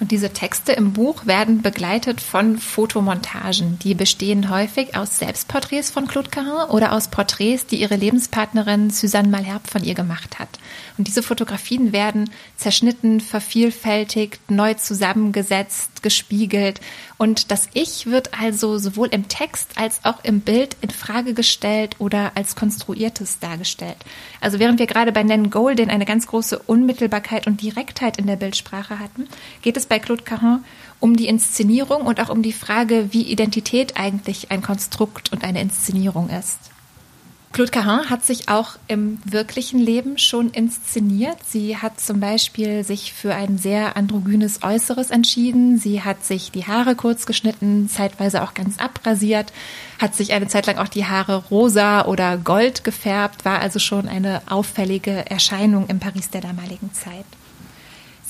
Und diese Texte im Buch werden begleitet von Fotomontagen. Die bestehen häufig aus Selbstporträts von Claude Caron oder aus Porträts, die ihre Lebenspartnerin Suzanne Malherbe von ihr gemacht hat. Und diese Fotografien werden zerschnitten, vervielfältigt, neu zusammengesetzt, gespiegelt. Und das Ich wird also sowohl im Text als auch im Bild in Frage gestellt oder als konstruiertes dargestellt. Also während wir gerade bei Nan Golden eine ganz große Unmittelbarkeit und Direktheit in der Bildsprache hatten, geht es bei Claude Caron um die Inszenierung und auch um die Frage, wie Identität eigentlich ein Konstrukt und eine Inszenierung ist. Claude Caron hat sich auch im wirklichen Leben schon inszeniert. Sie hat zum Beispiel sich für ein sehr androgynes Äußeres entschieden. Sie hat sich die Haare kurz geschnitten, zeitweise auch ganz abrasiert, hat sich eine Zeit lang auch die Haare rosa oder gold gefärbt, war also schon eine auffällige Erscheinung im Paris der damaligen Zeit.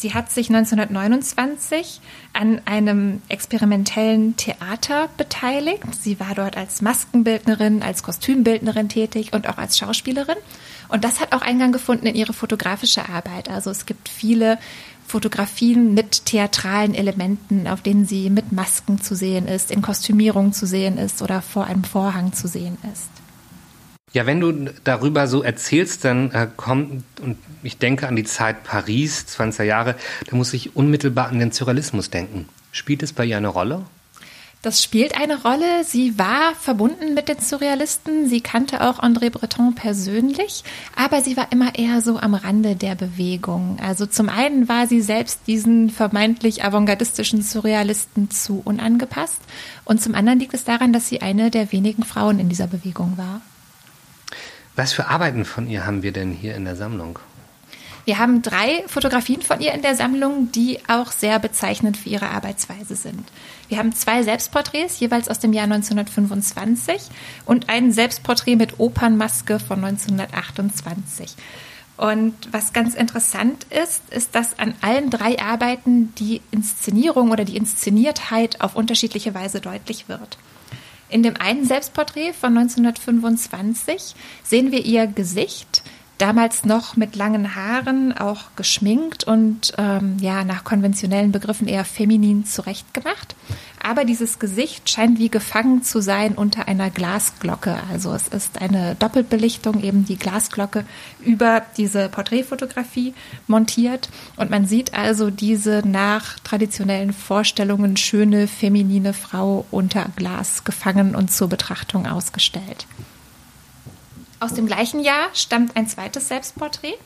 Sie hat sich 1929 an einem experimentellen Theater beteiligt. Sie war dort als Maskenbildnerin, als Kostümbildnerin tätig und auch als Schauspielerin. Und das hat auch Eingang gefunden in ihre fotografische Arbeit. Also es gibt viele Fotografien mit theatralen Elementen, auf denen sie mit Masken zu sehen ist, in Kostümierung zu sehen ist oder vor einem Vorhang zu sehen ist.
Ja, wenn du darüber so erzählst, dann äh, kommt, und ich denke an die Zeit Paris, 20er Jahre, da muss ich unmittelbar an den Surrealismus denken. Spielt es bei ihr eine Rolle?
Das spielt eine Rolle. Sie war verbunden mit den Surrealisten. Sie kannte auch André Breton persönlich, aber sie war immer eher so am Rande der Bewegung. Also zum einen war sie selbst diesen vermeintlich avantgardistischen Surrealisten zu unangepasst und zum anderen liegt es daran, dass sie eine der wenigen Frauen in dieser Bewegung war.
Was für Arbeiten von ihr haben wir denn hier in der Sammlung?
Wir haben drei Fotografien von ihr in der Sammlung, die auch sehr bezeichnend für ihre Arbeitsweise sind. Wir haben zwei Selbstporträts, jeweils aus dem Jahr 1925 und ein Selbstporträt mit Opernmaske von 1928. Und was ganz interessant ist, ist, dass an allen drei Arbeiten die Inszenierung oder die Inszeniertheit auf unterschiedliche Weise deutlich wird. In dem einen Selbstporträt von 1925 sehen wir ihr Gesicht, damals noch mit langen Haaren, auch geschminkt und ähm, ja nach konventionellen Begriffen eher feminin zurechtgemacht. Aber dieses Gesicht scheint wie gefangen zu sein unter einer Glasglocke. Also es ist eine Doppelbelichtung, eben die Glasglocke über diese Porträtfotografie montiert. Und man sieht also diese nach traditionellen Vorstellungen schöne feminine Frau unter Glas gefangen und zur Betrachtung ausgestellt. Aus dem gleichen Jahr stammt ein zweites Selbstporträt.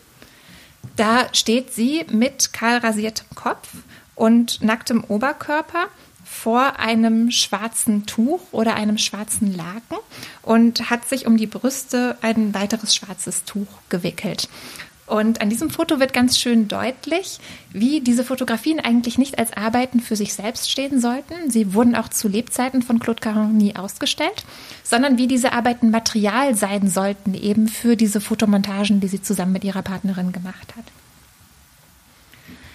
Da steht sie mit kahl rasiertem Kopf und nacktem Oberkörper vor einem schwarzen Tuch oder einem schwarzen Laken und hat sich um die Brüste ein weiteres schwarzes Tuch gewickelt. Und an diesem Foto wird ganz schön deutlich, wie diese Fotografien eigentlich nicht als Arbeiten für sich selbst stehen sollten. Sie wurden auch zu Lebzeiten von Claude Caron nie ausgestellt, sondern wie diese Arbeiten Material sein sollten, eben für diese Fotomontagen, die sie zusammen mit ihrer Partnerin gemacht hat.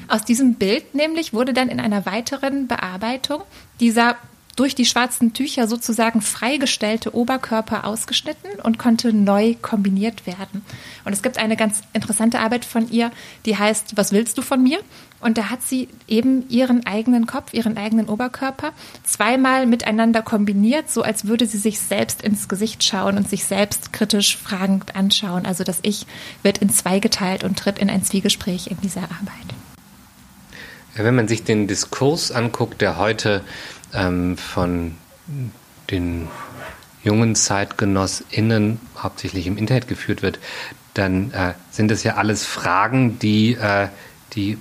Aus diesem Bild nämlich wurde dann in einer weiteren Bearbeitung dieser durch die schwarzen Tücher sozusagen freigestellte Oberkörper ausgeschnitten und konnte neu kombiniert werden. Und es gibt eine ganz interessante Arbeit von ihr, die heißt Was willst du von mir? Und da hat sie eben ihren eigenen Kopf, ihren eigenen Oberkörper zweimal miteinander kombiniert, so als würde sie sich selbst ins Gesicht schauen und sich selbst kritisch fragend anschauen. Also das Ich wird in zwei geteilt und tritt in ein Zwiegespräch in dieser Arbeit.
Wenn man sich den Diskurs anguckt, der heute ähm, von den jungen ZeitgenossInnen hauptsächlich im Internet geführt wird, dann äh, sind das ja alles Fragen, die, äh, die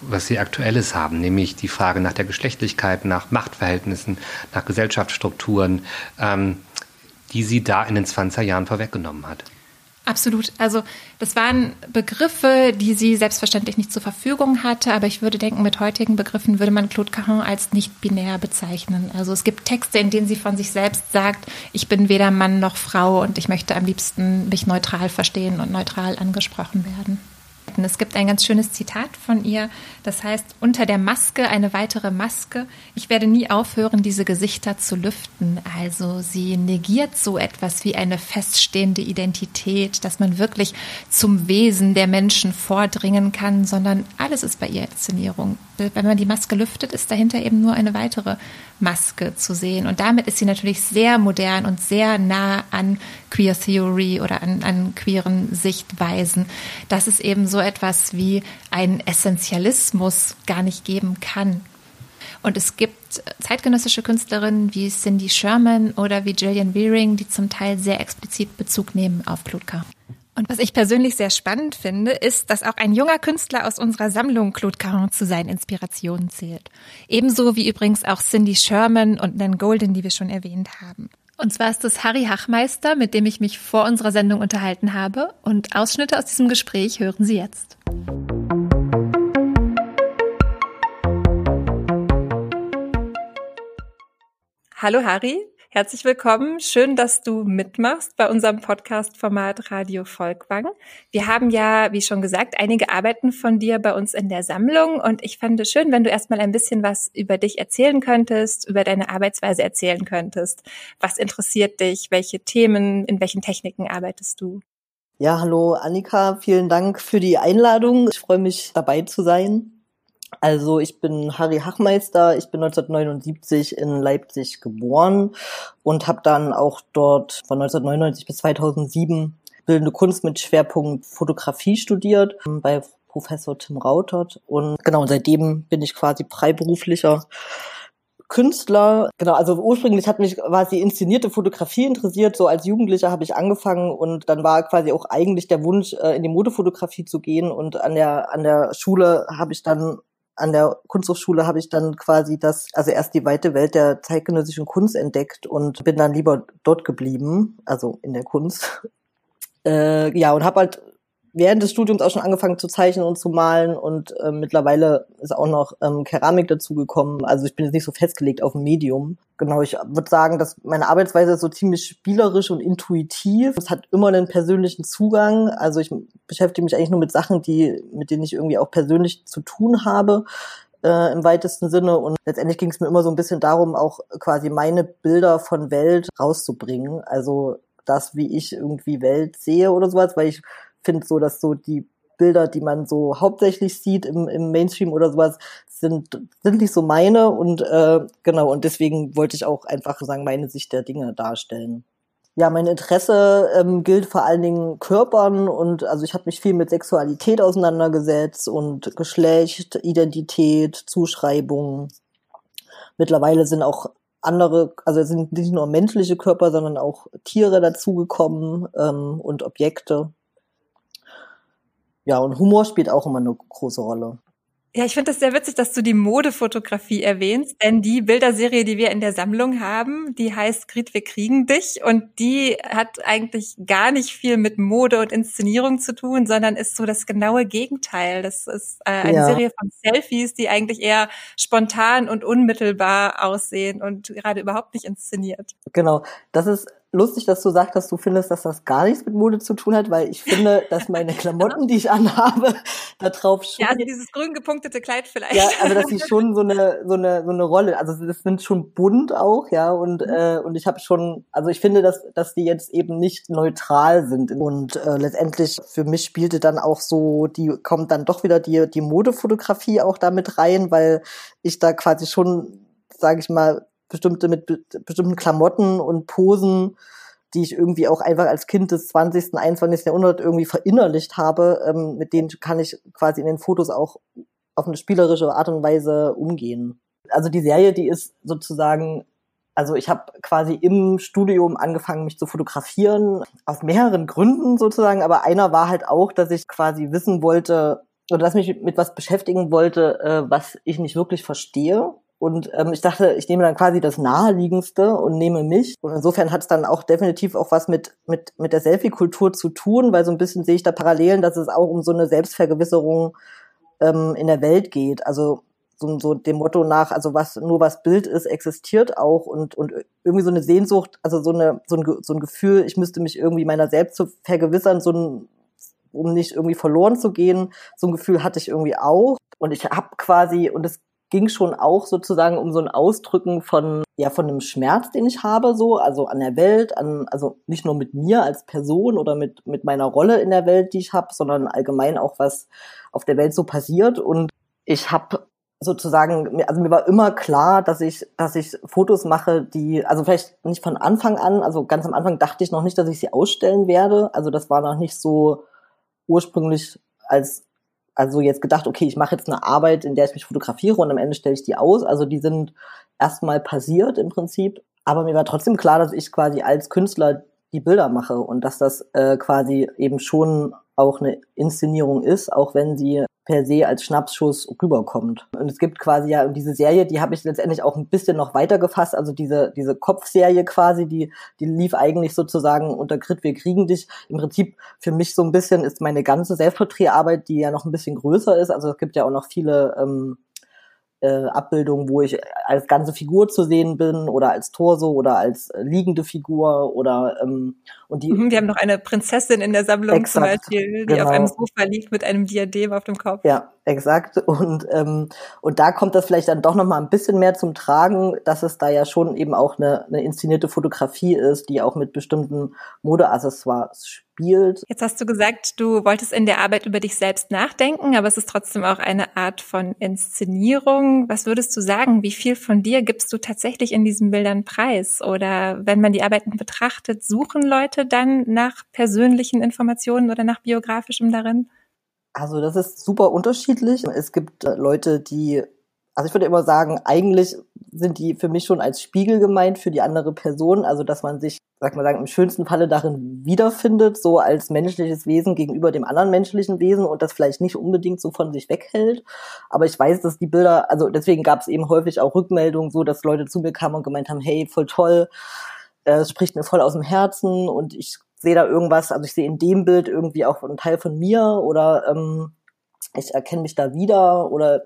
was sie Aktuelles haben, nämlich die Frage nach der Geschlechtlichkeit, nach Machtverhältnissen, nach Gesellschaftsstrukturen, ähm, die sie da in den 20er Jahren vorweggenommen hat.
Absolut. Also das waren Begriffe, die sie selbstverständlich nicht zur Verfügung hatte, aber ich würde denken, mit heutigen Begriffen würde man Claude Caron als nicht binär bezeichnen. Also es gibt Texte, in denen sie von sich selbst sagt, ich bin weder Mann noch Frau und ich möchte am liebsten mich neutral verstehen und neutral angesprochen werden. Es gibt ein ganz schönes Zitat von ihr, das heißt, unter der Maske eine weitere Maske. Ich werde nie aufhören, diese Gesichter zu lüften. Also sie negiert so etwas wie eine feststehende Identität, dass man wirklich zum Wesen der Menschen vordringen kann, sondern alles ist bei ihr Inszenierung. Wenn man die Maske lüftet, ist dahinter eben nur eine weitere Maske zu sehen. Und damit ist sie natürlich sehr modern und sehr nah an Queer Theory oder an, an queeren Sichtweisen, dass es eben so etwas wie einen Essentialismus gar nicht geben kann. Und es gibt zeitgenössische Künstlerinnen wie Cindy Sherman oder wie Gillian Wearing, die zum Teil sehr explizit Bezug nehmen auf Claude Und was ich persönlich sehr spannend finde, ist, dass auch ein junger Künstler aus unserer Sammlung Claude Caron zu seinen Inspirationen zählt. Ebenso wie übrigens auch Cindy Sherman und Nan Golden, die wir schon erwähnt haben. Und zwar ist es Harry Hachmeister, mit dem ich mich vor unserer Sendung unterhalten habe. Und Ausschnitte aus diesem Gespräch hören Sie jetzt. Hallo Harry, Herzlich willkommen. Schön, dass du mitmachst bei unserem Podcast-Format Radio Volkwang. Wir haben ja, wie schon gesagt, einige Arbeiten von dir bei uns in der Sammlung und ich fände es schön, wenn du erstmal ein bisschen was über dich erzählen könntest, über deine Arbeitsweise erzählen könntest. Was interessiert dich? Welche Themen, in welchen Techniken arbeitest du?
Ja, hallo Annika, vielen Dank für die Einladung. Ich freue mich dabei zu sein. Also ich bin Harry Hachmeister, ich bin 1979 in Leipzig geboren und habe dann auch dort von 1999 bis 2007 bildende Kunst mit Schwerpunkt Fotografie studiert bei Professor Tim Rautert und genau seitdem bin ich quasi freiberuflicher Künstler. Genau, also ursprünglich hat mich quasi inszenierte Fotografie interessiert. So als Jugendlicher habe ich angefangen und dann war quasi auch eigentlich der Wunsch, äh, in die Modefotografie zu gehen. Und an der an der Schule habe ich dann an der Kunsthochschule habe ich dann quasi das, also erst die weite Welt der zeitgenössischen Kunst entdeckt und bin dann lieber dort geblieben, also in der Kunst. Äh, ja, und habe halt während des Studiums auch schon angefangen zu zeichnen und zu malen und äh, mittlerweile ist auch noch ähm, Keramik dazugekommen. Also ich bin jetzt nicht so festgelegt auf ein Medium. Genau, ich würde sagen, dass meine Arbeitsweise ist so ziemlich spielerisch und intuitiv. Es hat immer einen persönlichen Zugang. Also ich beschäftige mich eigentlich nur mit Sachen, die, mit denen ich irgendwie auch persönlich zu tun habe. Äh, im weitesten Sinne. Und letztendlich ging es mir immer so ein bisschen darum, auch quasi meine Bilder von Welt rauszubringen. Also das, wie ich irgendwie Welt sehe oder sowas, weil ich finde so, dass so die Bilder, die man so hauptsächlich sieht im, im Mainstream oder sowas, sind, sind nicht so meine und äh, genau, und deswegen wollte ich auch einfach sagen, meine Sicht der Dinge darstellen. Ja, mein Interesse ähm, gilt vor allen Dingen Körpern und also ich habe mich viel mit Sexualität auseinandergesetzt und Geschlecht, Identität, Zuschreibung. Mittlerweile sind auch andere, also sind nicht nur menschliche Körper, sondern auch Tiere dazugekommen ähm, und Objekte. Ja, und Humor spielt auch immer eine große Rolle.
Ja, ich finde das sehr witzig, dass du die Modefotografie erwähnst, denn die Bilderserie, die wir in der Sammlung haben, die heißt Grit, wir kriegen dich und die hat eigentlich gar nicht viel mit Mode und Inszenierung zu tun, sondern ist so das genaue Gegenteil. Das ist äh, eine ja. Serie von Selfies, die eigentlich eher spontan und unmittelbar aussehen und gerade überhaupt nicht inszeniert.
Genau, das ist lustig, dass du sagst, dass du findest, dass das gar nichts mit Mode zu tun hat, weil ich finde, dass meine (laughs) Klamotten, die ich anhabe, da drauf schon.
Ja, also dieses grün gepunktete Kleid vielleicht.
Ja, also dass sie schon so eine so eine so eine Rolle, also das sind schon bunt auch, ja, und mhm. äh, und ich habe schon, also ich finde, dass dass die jetzt eben nicht neutral sind und äh, letztendlich für mich spielte dann auch so, die kommt dann doch wieder die die Modefotografie auch damit rein, weil ich da quasi schon sage ich mal, bestimmte mit be bestimmten Klamotten und Posen, die ich irgendwie auch einfach als Kind des 20., 21. Jahrhunderts irgendwie verinnerlicht habe, ähm, mit denen kann ich quasi in den Fotos auch auf eine spielerische Art und Weise umgehen. Also die Serie, die ist sozusagen, also ich habe quasi im Studium angefangen, mich zu fotografieren, aus mehreren Gründen sozusagen, aber einer war halt auch, dass ich quasi wissen wollte, oder dass mich mit was beschäftigen wollte, äh, was ich nicht wirklich verstehe und ähm, ich dachte, ich nehme dann quasi das Naheliegendste und nehme mich. Und insofern hat es dann auch definitiv auch was mit, mit, mit der Selfie-Kultur zu tun, weil so ein bisschen sehe ich da Parallelen, dass es auch um so eine Selbstvergewisserung ähm, in der Welt geht. Also so, so dem Motto nach, also was nur was Bild ist, existiert auch und, und irgendwie so eine Sehnsucht, also so, eine, so, ein, so ein Gefühl, ich müsste mich irgendwie meiner selbst zu vergewissern, so ein, um nicht irgendwie verloren zu gehen. So ein Gefühl hatte ich irgendwie auch. Und ich habe quasi, und es ging schon auch sozusagen um so ein Ausdrücken von ja von einem Schmerz, den ich habe, so also an der Welt, an also nicht nur mit mir als Person oder mit mit meiner Rolle in der Welt, die ich habe, sondern allgemein auch was auf der Welt so passiert und ich habe sozusagen, also mir war immer klar, dass ich, dass ich Fotos mache, die, also vielleicht nicht von Anfang an, also ganz am Anfang dachte ich noch nicht, dass ich sie ausstellen werde. Also das war noch nicht so ursprünglich als also jetzt gedacht, okay, ich mache jetzt eine Arbeit, in der ich mich fotografiere und am Ende stelle ich die aus. Also die sind erstmal passiert im Prinzip. Aber mir war trotzdem klar, dass ich quasi als Künstler die Bilder mache und dass das äh, quasi eben schon auch eine Inszenierung ist, auch wenn sie per se als Schnapsschuss rüberkommt. Und es gibt quasi ja diese Serie, die habe ich letztendlich auch ein bisschen noch weiter gefasst, also diese, diese Kopfserie quasi, die, die lief eigentlich sozusagen unter Grit, wir kriegen dich. Im Prinzip für mich so ein bisschen ist meine ganze Selbstporträtarbeit, die ja noch ein bisschen größer ist, also es gibt ja auch noch viele ähm, äh, Abbildungen, wo ich als ganze Figur zu sehen bin oder als Torso oder als äh, liegende Figur oder ähm, und die.
Mhm, wir haben noch eine Prinzessin in der Sammlung exakt, zum Beispiel, die genau. auf einem Sofa liegt mit einem Diadem auf dem Kopf.
Ja, exakt. Und ähm, und da kommt das vielleicht dann doch noch mal ein bisschen mehr zum Tragen, dass es da ja schon eben auch eine, eine inszenierte Fotografie ist, die auch mit bestimmten Modeaccessoires spielt.
Jetzt hast du gesagt, du wolltest in der Arbeit über dich selbst nachdenken, aber es ist trotzdem auch eine Art von Inszenierung. Was würdest du sagen? Wie viel von dir gibst du tatsächlich in diesen Bildern preis? Oder wenn man die Arbeiten betrachtet, suchen Leute dann nach persönlichen Informationen oder nach biografischem darin?
Also das ist super unterschiedlich. Es gibt äh, Leute, die also ich würde immer sagen, eigentlich sind die für mich schon als Spiegel gemeint für die andere Person. Also dass man sich, sag mal sagen, im schönsten Falle darin wiederfindet, so als menschliches Wesen gegenüber dem anderen menschlichen Wesen und das vielleicht nicht unbedingt so von sich weghält. Aber ich weiß, dass die Bilder, also deswegen gab es eben häufig auch Rückmeldungen, so dass Leute zu mir kamen und gemeint haben, hey, voll toll, äh, es spricht mir voll aus dem Herzen und ich sehe da irgendwas, also ich sehe in dem Bild irgendwie auch einen Teil von mir oder ähm, ich erkenne mich da wieder oder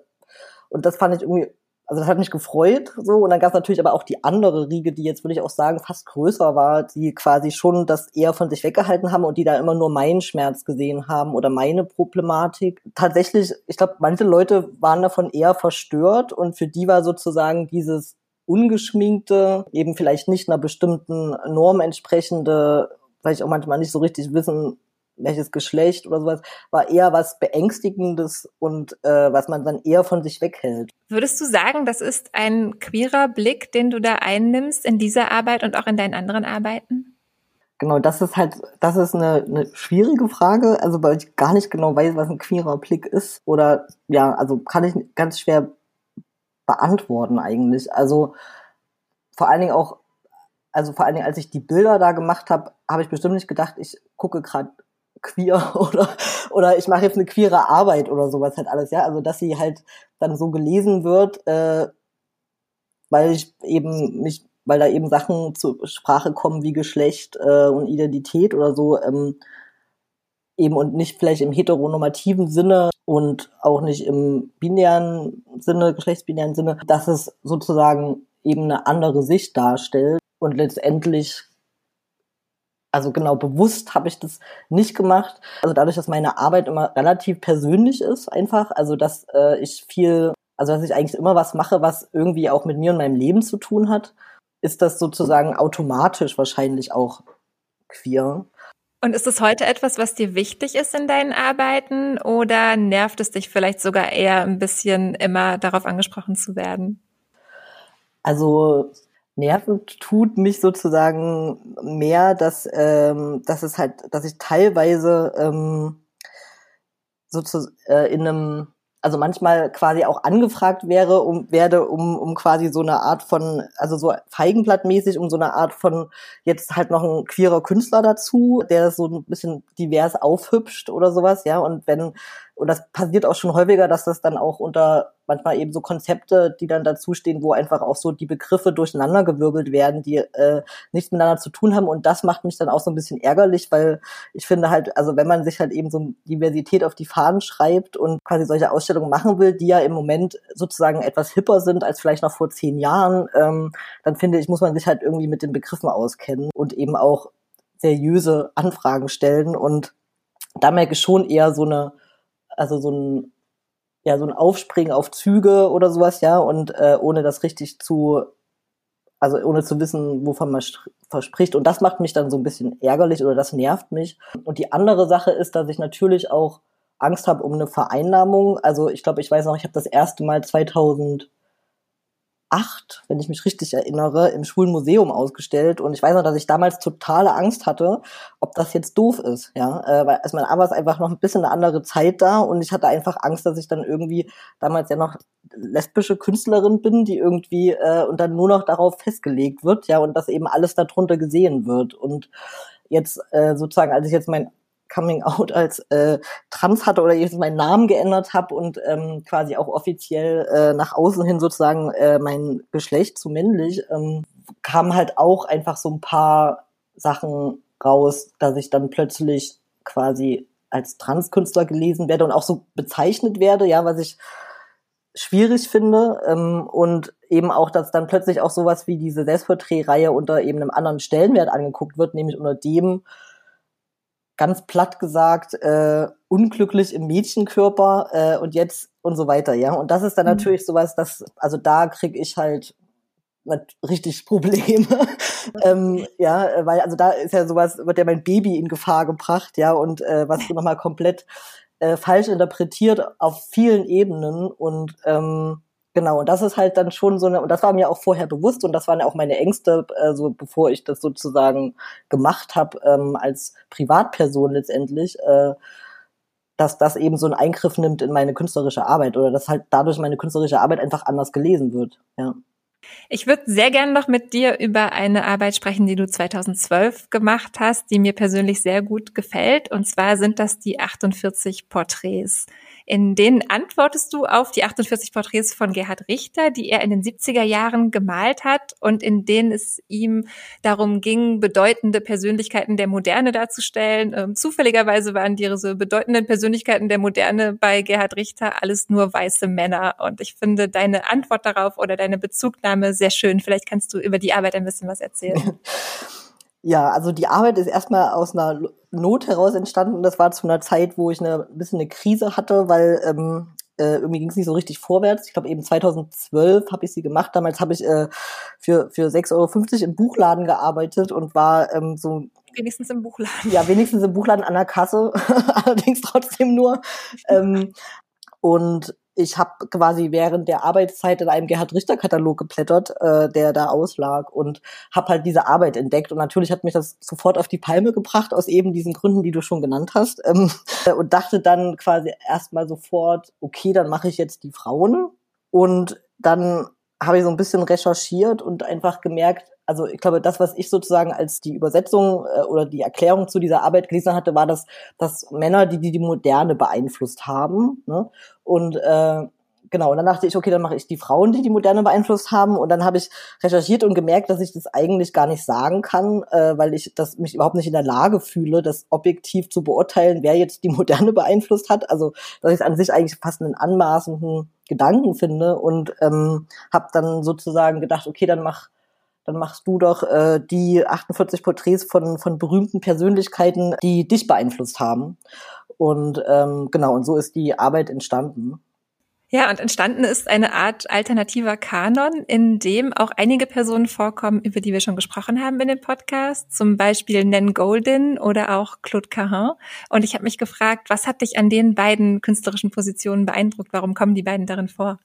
und das fand ich irgendwie, also das hat mich gefreut so. Und dann gab es natürlich aber auch die andere Riege, die jetzt würde ich auch sagen fast größer war, die quasi schon das eher von sich weggehalten haben und die da immer nur meinen Schmerz gesehen haben oder meine Problematik. Tatsächlich, ich glaube, manche Leute waren davon eher verstört und für die war sozusagen dieses ungeschminkte, eben vielleicht nicht einer bestimmten Norm entsprechende, weil ich auch manchmal nicht so richtig wissen, welches Geschlecht oder sowas, war eher was Beängstigendes und äh, was man dann eher von sich weghält.
Würdest du sagen, das ist ein queerer Blick, den du da einnimmst in dieser Arbeit und auch in deinen anderen Arbeiten?
Genau, das ist halt, das ist eine, eine schwierige Frage, also weil ich gar nicht genau weiß, was ein queerer Blick ist. Oder ja, also kann ich ganz schwer beantworten eigentlich. Also vor allen Dingen auch, also vor allen Dingen, als ich die Bilder da gemacht habe, habe ich bestimmt nicht gedacht, ich gucke gerade queer (laughs) oder oder ich mache jetzt eine queere Arbeit oder sowas halt alles, ja. Also dass sie halt dann so gelesen wird, äh, weil ich eben mich, weil da eben Sachen zur Sprache kommen wie Geschlecht äh, und Identität oder so, ähm, eben und nicht vielleicht im heteronormativen Sinne und auch nicht im binären Sinne, geschlechtsbinären Sinne, dass es sozusagen eben eine andere Sicht darstellt und letztendlich also genau bewusst habe ich das nicht gemacht. Also dadurch, dass meine Arbeit immer relativ persönlich ist, einfach, also dass äh, ich viel, also dass ich eigentlich immer was mache, was irgendwie auch mit mir und meinem Leben zu tun hat, ist das sozusagen automatisch wahrscheinlich auch queer.
Und ist es heute etwas, was dir wichtig ist in deinen Arbeiten oder nervt es dich vielleicht sogar eher ein bisschen immer darauf angesprochen zu werden?
Also nerven tut mich sozusagen mehr, dass, ähm, dass es halt, dass ich teilweise ähm, sozusagen äh, in einem also manchmal quasi auch angefragt wäre, um werde, um, um quasi so eine Art von, also so Feigenblattmäßig, um so eine Art von jetzt halt noch ein queerer Künstler dazu, der das so ein bisschen divers aufhübscht oder sowas, ja. Und wenn und das passiert auch schon häufiger, dass das dann auch unter manchmal eben so Konzepte, die dann dazu stehen, wo einfach auch so die Begriffe durcheinandergewirbelt werden, die äh, nichts miteinander zu tun haben. Und das macht mich dann auch so ein bisschen ärgerlich, weil ich finde halt, also wenn man sich halt eben so Diversität auf die Fahnen schreibt und quasi solche Ausstellungen machen will, die ja im Moment sozusagen etwas hipper sind als vielleicht noch vor zehn Jahren, ähm, dann finde ich, muss man sich halt irgendwie mit den Begriffen auskennen und eben auch seriöse Anfragen stellen. Und da merke ich schon eher so eine also so ein ja so ein Aufspringen auf Züge oder sowas, ja, und äh, ohne das richtig zu, also ohne zu wissen, wovon man verspricht. Und das macht mich dann so ein bisschen ärgerlich oder das nervt mich. Und die andere Sache ist, dass ich natürlich auch Angst habe um eine Vereinnahmung. Also ich glaube, ich weiß noch, ich habe das erste Mal 2000 acht, wenn ich mich richtig erinnere, im Schwulenmuseum ausgestellt. Und ich weiß noch, dass ich damals totale Angst hatte, ob das jetzt doof ist. Ja, äh, weil also mein war es einfach noch ein bisschen eine andere Zeit da und ich hatte einfach Angst, dass ich dann irgendwie damals ja noch lesbische Künstlerin bin, die irgendwie äh, und dann nur noch darauf festgelegt wird, ja, und dass eben alles darunter gesehen wird. Und jetzt äh, sozusagen, als ich jetzt mein Coming Out als äh, trans hatte oder jetzt meinen Namen geändert habe und ähm, quasi auch offiziell äh, nach außen hin sozusagen äh, mein Geschlecht zu männlich, ähm, kamen halt auch einfach so ein paar Sachen raus, dass ich dann plötzlich quasi als Transkünstler gelesen werde und auch so bezeichnet werde, ja, was ich schwierig finde ähm, und eben auch, dass dann plötzlich auch sowas wie diese Selbstporträtreihe unter eben einem anderen Stellenwert angeguckt wird, nämlich unter dem, ganz platt gesagt, äh, unglücklich im Mädchenkörper äh, und jetzt und so weiter, ja. Und das ist dann mhm. natürlich sowas, dass, also da krieg ich halt richtig Probleme. (laughs) ähm, ja, weil also da ist ja sowas, wird ja mein Baby in Gefahr gebracht, ja, und äh, was du nochmal komplett äh, falsch interpretiert auf vielen Ebenen und ähm, genau, und das ist halt dann schon so eine, und das war mir auch vorher bewusst und das waren ja auch meine Ängste, äh, so bevor ich das sozusagen gemacht habe, ähm, als Privatperson letztendlich, äh, dass das eben so einen Eingriff nimmt in meine künstlerische Arbeit oder dass halt dadurch meine künstlerische Arbeit einfach anders gelesen wird, ja.
Ich würde sehr gerne noch mit dir über eine Arbeit sprechen, die du 2012 gemacht hast, die mir persönlich sehr gut gefällt. Und zwar sind das die 48 Porträts. In denen antwortest du auf die 48 Porträts von Gerhard Richter, die er in den 70er Jahren gemalt hat und in denen es ihm darum ging, bedeutende Persönlichkeiten der Moderne darzustellen. Ähm, zufälligerweise waren diese bedeutenden Persönlichkeiten der Moderne bei Gerhard Richter alles nur weiße Männer. Und ich finde deine Antwort darauf oder deine Bezugnahme sehr schön. Vielleicht kannst du über die Arbeit ein bisschen was erzählen. (laughs)
Ja, also die Arbeit ist erstmal aus einer Not heraus entstanden. Das war zu einer Zeit, wo ich eine, ein bisschen eine Krise hatte, weil ähm, äh, irgendwie ging es nicht so richtig vorwärts. Ich glaube eben 2012 habe ich sie gemacht. Damals habe ich äh, für, für 6,50 Euro im Buchladen gearbeitet und war ähm, so
wenigstens im Buchladen.
Ja, wenigstens im Buchladen an der Kasse, (laughs) allerdings trotzdem nur. Ähm, und ich habe quasi während der Arbeitszeit in einem Gerhard Richter Katalog geblättert, äh, der da auslag und habe halt diese Arbeit entdeckt. Und natürlich hat mich das sofort auf die Palme gebracht aus eben diesen Gründen, die du schon genannt hast. Ähm, (laughs) und dachte dann quasi erstmal sofort, okay, dann mache ich jetzt die Frauen. Und dann habe ich so ein bisschen recherchiert und einfach gemerkt, also ich glaube, das, was ich sozusagen als die Übersetzung äh, oder die Erklärung zu dieser Arbeit gelesen hatte, war, dass, dass Männer, die die, die Moderne beeinflusst haben. Ne? Und äh, genau, und dann dachte ich, okay, dann mache ich die Frauen, die die Moderne beeinflusst haben. Und dann habe ich recherchiert und gemerkt, dass ich das eigentlich gar nicht sagen kann, äh, weil ich das mich überhaupt nicht in der Lage fühle, das objektiv zu beurteilen, wer jetzt die (laughs) Moderne beeinflusst hat. Also, dass ich es an sich eigentlich fast einen anmaßenden Gedanken finde und ähm, habe dann sozusagen gedacht, okay, dann mach dann machst du doch äh, die 48 Porträts von, von berühmten Persönlichkeiten, die dich beeinflusst haben. Und ähm, genau, und so ist die Arbeit entstanden.
Ja, und entstanden ist eine Art alternativer Kanon, in dem auch einige Personen vorkommen, über die wir schon gesprochen haben in dem Podcast, zum Beispiel Nen Goldin oder auch Claude Cahin. Und ich habe mich gefragt, was hat dich an den beiden künstlerischen Positionen beeindruckt? Warum kommen die beiden darin vor?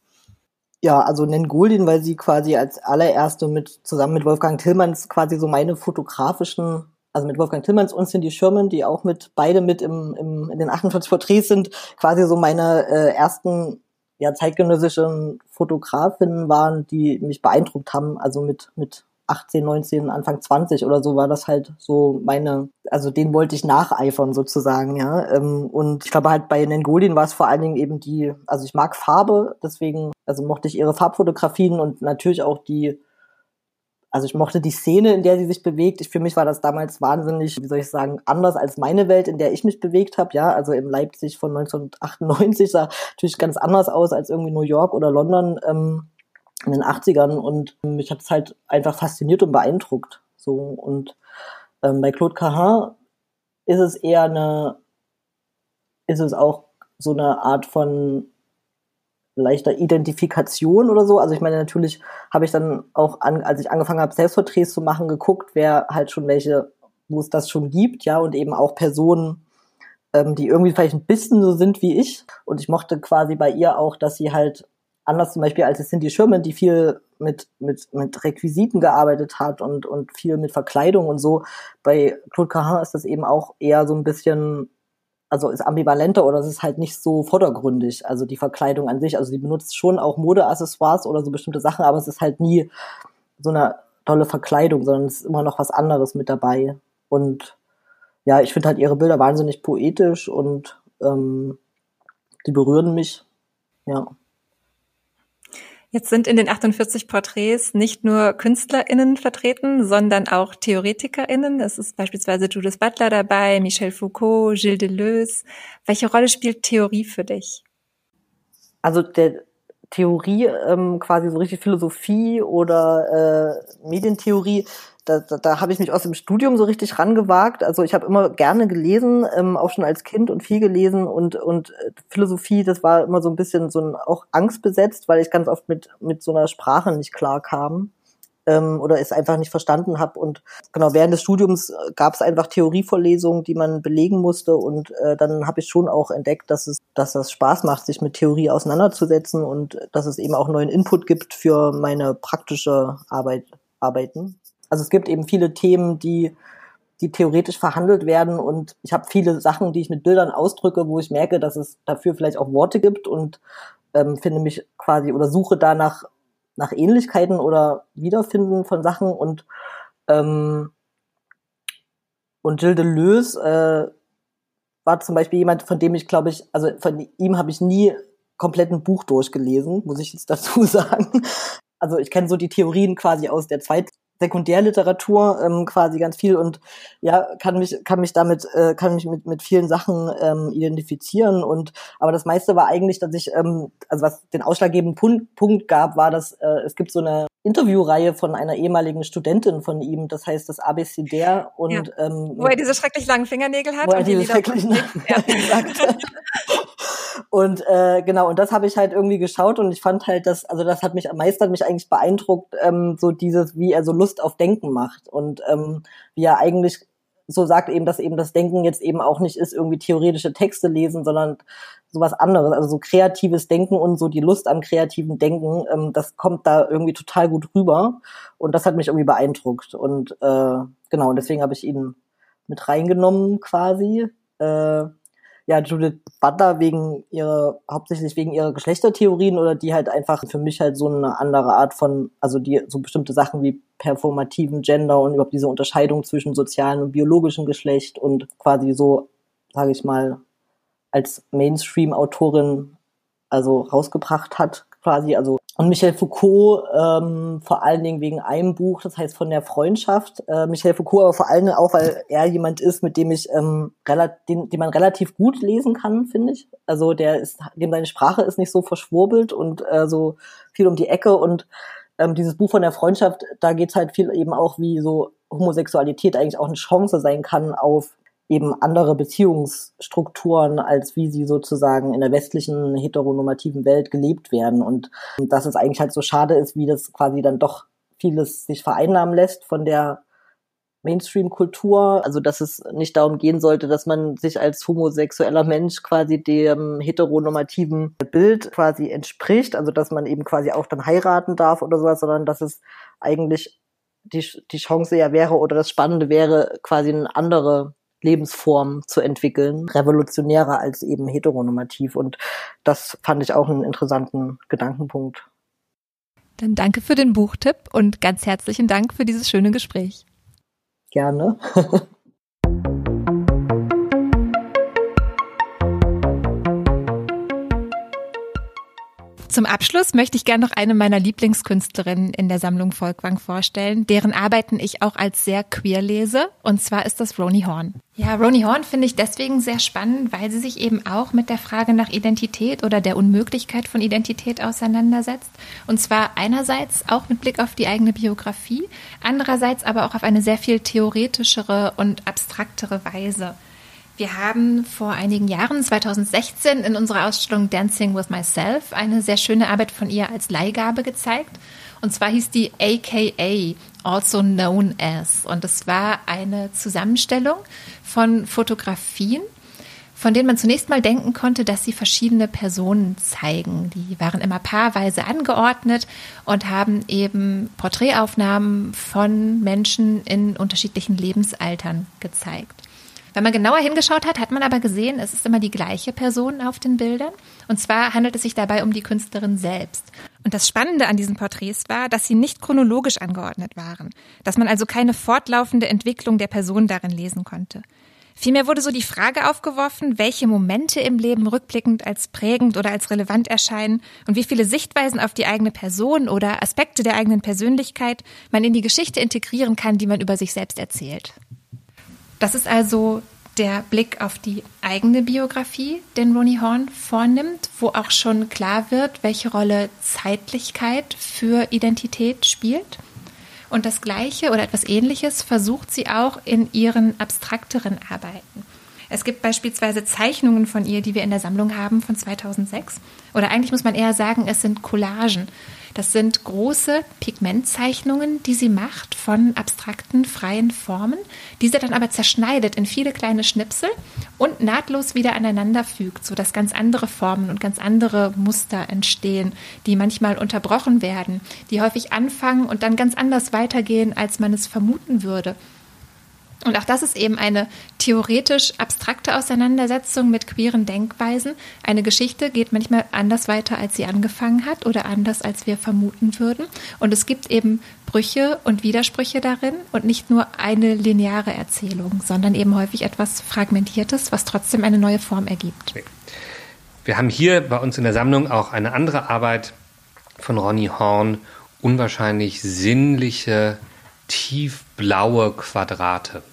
ja, also nennen Goldin, weil sie quasi als allererste mit, zusammen mit Wolfgang Tillmanns quasi so meine fotografischen, also mit Wolfgang Tillmanns und Cindy Schirmen, die auch mit, beide mit im, im, in den 48 Porträts sind, quasi so meine äh, ersten ja, zeitgenössischen Fotografinnen waren, die mich beeindruckt haben, also mit, mit 18, 19, Anfang 20 oder so war das halt so meine, also den wollte ich nacheifern sozusagen, ja. Ähm, und ich glaube halt bei Nengolin war es vor allen Dingen eben die, also ich mag Farbe, deswegen, also mochte ich ihre Farbfotografien und natürlich auch die, also ich mochte die Szene, in der sie sich bewegt. Ich, für mich war das damals wahnsinnig, wie soll ich sagen, anders als meine Welt, in der ich mich bewegt habe. Ja, also im Leipzig von 1998 (laughs) sah natürlich ganz anders aus als irgendwie New York oder London. Ähm, in den 80ern und mich hat es halt einfach fasziniert und beeindruckt. So und ähm, bei Claude Cahin ist es eher eine, ist es auch so eine Art von leichter Identifikation oder so. Also ich meine, natürlich habe ich dann auch, an, als ich angefangen habe, Selbstporträts zu machen, geguckt, wer halt schon welche, wo es das schon gibt, ja, und eben auch Personen, ähm, die irgendwie vielleicht ein bisschen so sind wie ich. Und ich mochte quasi bei ihr auch, dass sie halt anders zum Beispiel als Cindy Sherman, die viel mit, mit, mit Requisiten gearbeitet hat und, und viel mit Verkleidung und so. Bei Claude Cahin ist das eben auch eher so ein bisschen, also ist ambivalenter oder es ist halt nicht so vordergründig, also die Verkleidung an sich. Also die benutzt schon auch Modeaccessoires oder so bestimmte Sachen, aber es ist halt nie so eine tolle Verkleidung, sondern es ist immer noch was anderes mit dabei. Und ja, ich finde halt ihre Bilder wahnsinnig poetisch und ähm, die berühren mich. Ja.
Jetzt sind in den 48 Porträts nicht nur KünstlerInnen vertreten, sondern auch TheoretikerInnen. Es ist beispielsweise Judith Butler dabei, Michel Foucault, Gilles Deleuze. Welche Rolle spielt Theorie für dich?
Also der Theorie, ähm, quasi so richtig Philosophie oder äh, Medientheorie, da, da, da habe ich mich aus dem Studium so richtig rangewagt. Also ich habe immer gerne gelesen, ähm, auch schon als Kind und viel gelesen und und äh, Philosophie, das war immer so ein bisschen so ein auch angstbesetzt, weil ich ganz oft mit mit so einer Sprache nicht klar kam ähm, oder es einfach nicht verstanden habe. Und genau während des Studiums äh, gab es einfach Theorievorlesungen, die man belegen musste. Und äh, dann habe ich schon auch entdeckt, dass es, dass das Spaß macht, sich mit Theorie auseinanderzusetzen und dass es eben auch neuen Input gibt für meine praktische Arbeit, Arbeiten. Also es gibt eben viele Themen, die die theoretisch verhandelt werden und ich habe viele Sachen, die ich mit Bildern ausdrücke, wo ich merke, dass es dafür vielleicht auch Worte gibt und ähm, finde mich quasi oder suche danach nach Ähnlichkeiten oder Wiederfinden von Sachen und ähm, und Gilles Deleuze äh, war zum Beispiel jemand, von dem ich glaube ich, also von ihm habe ich nie komplett ein Buch durchgelesen, muss ich jetzt dazu (laughs) sagen. Also ich kenne so die Theorien quasi aus der Zweit Sekundärliteratur ähm, quasi ganz viel und ja kann mich kann mich damit äh, kann mich mit mit vielen Sachen ähm, identifizieren und aber das meiste war eigentlich dass ich ähm, also was den ausschlaggebenden Punkt, Punkt gab war dass äh, es gibt so eine Interviewreihe von einer ehemaligen Studentin von ihm das heißt das ABC der und ja.
ähm, wo er diese schrecklich langen Fingernägel hat
wo er diese schrecklich langen (laughs) ja. (laughs) Und äh, genau, und das habe ich halt irgendwie geschaut und ich fand halt, dass, also das hat mich am meisten mich eigentlich beeindruckt, ähm, so dieses, wie er so Lust auf Denken macht und ähm, wie er eigentlich so sagt eben, dass eben das Denken jetzt eben auch nicht ist, irgendwie theoretische Texte lesen, sondern sowas anderes, also so kreatives Denken und so die Lust am kreativen Denken, ähm, das kommt da irgendwie total gut rüber und das hat mich irgendwie beeindruckt und äh, genau, und deswegen habe ich ihn mit reingenommen quasi. Äh, ja, Judith Butler wegen ihrer, hauptsächlich wegen ihrer Geschlechtertheorien oder die halt einfach für mich halt so eine andere Art von, also die so bestimmte Sachen wie performativen Gender und überhaupt diese Unterscheidung zwischen sozialen und biologischem Geschlecht und quasi so, sage ich mal, als Mainstream-Autorin also rausgebracht hat, quasi, also und Michel Foucault ähm, vor allen Dingen wegen einem Buch, das heißt von der Freundschaft. Äh, Michel Foucault aber vor allen Dingen auch, weil er jemand ist, mit dem ich ähm, den, den man relativ gut lesen kann, finde ich. Also der ist, dem seine Sprache ist nicht so verschwurbelt und äh, so viel um die Ecke und ähm, dieses Buch von der Freundschaft, da geht's halt viel eben auch, wie so Homosexualität eigentlich auch eine Chance sein kann auf eben andere Beziehungsstrukturen, als wie sie sozusagen in der westlichen heteronormativen Welt gelebt werden. Und dass es eigentlich halt so schade ist, wie das quasi dann doch vieles sich vereinnahmen lässt von der Mainstream-Kultur. Also dass es nicht darum gehen sollte, dass man sich als homosexueller Mensch quasi dem heteronormativen Bild quasi entspricht. Also dass man eben quasi auch dann heiraten darf oder sowas, sondern dass es eigentlich die, die Chance ja wäre oder das Spannende wäre, quasi eine andere Lebensform zu entwickeln, revolutionärer als eben heteronormativ. Und das fand ich auch einen interessanten Gedankenpunkt.
Dann danke für den Buchtipp und ganz herzlichen Dank für dieses schöne Gespräch.
Gerne. (laughs)
Zum Abschluss möchte ich gerne noch eine meiner Lieblingskünstlerinnen in der Sammlung Volkwang vorstellen, deren Arbeiten ich auch als sehr queer lese. Und zwar ist das Roni Horn. Ja, Roni Horn finde ich deswegen sehr spannend, weil sie sich eben auch mit der Frage nach Identität oder der Unmöglichkeit von Identität auseinandersetzt. Und zwar einerseits auch mit Blick auf die eigene Biografie, andererseits aber auch auf eine sehr viel theoretischere und abstraktere Weise. Wir haben vor einigen Jahren, 2016, in unserer Ausstellung Dancing with Myself eine sehr schöne Arbeit von ihr als Leihgabe gezeigt. Und zwar hieß die AKA, also known as. Und es war eine Zusammenstellung von Fotografien, von denen man zunächst mal denken konnte, dass sie verschiedene Personen zeigen. Die waren immer paarweise angeordnet und haben eben Porträtaufnahmen von Menschen in unterschiedlichen Lebensaltern gezeigt. Wenn man genauer hingeschaut hat, hat man aber gesehen, es ist immer die gleiche Person auf den Bildern. Und zwar handelt es sich dabei um die Künstlerin selbst. Und das Spannende an diesen Porträts war, dass sie nicht chronologisch angeordnet waren, dass man also keine fortlaufende Entwicklung der Person darin lesen konnte. Vielmehr wurde so die Frage aufgeworfen, welche Momente im Leben rückblickend als prägend oder als relevant erscheinen und wie viele Sichtweisen auf die eigene Person oder Aspekte der eigenen Persönlichkeit man in die Geschichte integrieren kann, die man über sich selbst erzählt. Das ist also der Blick auf die eigene Biografie, den Ronnie Horn vornimmt, wo auch schon klar wird, welche Rolle Zeitlichkeit für Identität spielt. Und das Gleiche oder etwas Ähnliches versucht sie auch in ihren abstrakteren Arbeiten. Es gibt beispielsweise Zeichnungen von ihr, die wir in der Sammlung haben von 2006. Oder eigentlich muss man eher sagen, es sind Collagen. Das sind große Pigmentzeichnungen, die sie macht von abstrakten, freien Formen, die sie dann aber zerschneidet in viele kleine Schnipsel und nahtlos wieder aneinander fügt, sodass ganz andere Formen und ganz andere Muster entstehen, die manchmal unterbrochen werden, die häufig anfangen und dann ganz anders weitergehen, als man es vermuten würde. Und auch das ist eben eine theoretisch abstrakte Auseinandersetzung mit queeren Denkweisen. Eine Geschichte geht manchmal anders weiter, als sie angefangen hat oder anders, als wir vermuten würden. Und es gibt eben Brüche und Widersprüche darin und nicht nur eine lineare Erzählung, sondern eben häufig etwas Fragmentiertes, was trotzdem eine neue Form ergibt.
Wir haben hier bei uns in der Sammlung auch eine andere Arbeit von Ronny Horn, unwahrscheinlich sinnliche tiefblaue Quadrate.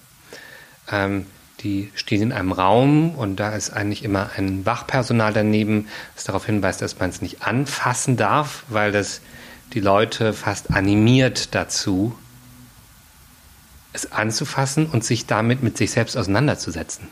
Ähm, die stehen in einem Raum und da ist eigentlich immer ein Wachpersonal daneben, das darauf hinweist, dass man es nicht anfassen darf, weil das die Leute fast animiert dazu, es anzufassen und sich damit mit sich selbst auseinanderzusetzen.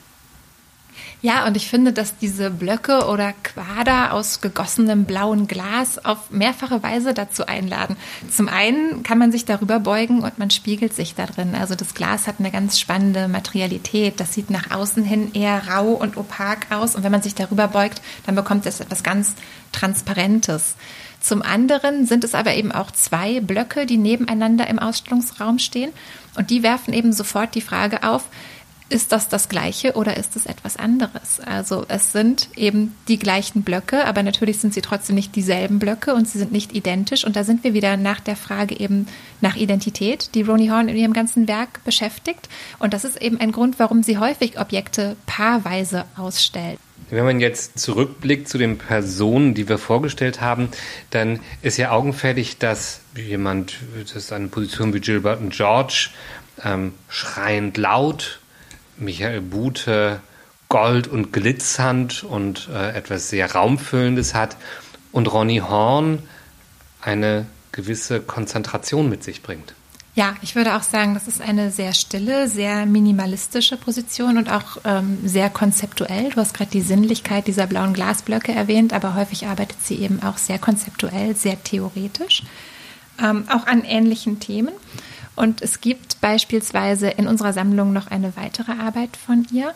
Ja, und ich finde, dass diese Blöcke oder Quader aus gegossenem blauen Glas auf mehrfache Weise dazu einladen. Zum einen kann man sich darüber beugen und man spiegelt sich da drin. Also das Glas hat eine ganz spannende Materialität. Das sieht nach außen hin eher rau und opak aus. Und wenn man sich darüber beugt, dann bekommt es etwas ganz Transparentes. Zum anderen sind es aber eben auch zwei Blöcke, die nebeneinander im Ausstellungsraum stehen. Und die werfen eben sofort die Frage auf, ist das das Gleiche oder ist es etwas anderes? Also es sind eben die gleichen Blöcke, aber natürlich sind sie trotzdem nicht dieselben Blöcke und sie sind nicht identisch. Und da sind wir wieder nach der Frage eben nach Identität, die Roni Horn in ihrem ganzen Werk beschäftigt. Und das ist eben ein Grund, warum sie häufig Objekte paarweise ausstellt.
Wenn man jetzt zurückblickt zu den Personen, die wir vorgestellt haben, dann ist ja augenfällig, dass jemand, das ist eine Position wie Gilbert und George, ähm, schreiend laut Michael Bute Gold und glitzernd und äh, etwas sehr Raumfüllendes hat und Ronny Horn eine gewisse Konzentration mit sich bringt.
Ja, ich würde auch sagen, das ist eine sehr stille, sehr minimalistische Position und auch ähm, sehr konzeptuell. Du hast gerade die Sinnlichkeit dieser blauen Glasblöcke erwähnt, aber häufig arbeitet sie eben auch sehr konzeptuell, sehr theoretisch, ähm, auch an ähnlichen Themen. Und es gibt beispielsweise in unserer Sammlung noch eine weitere Arbeit von ihr,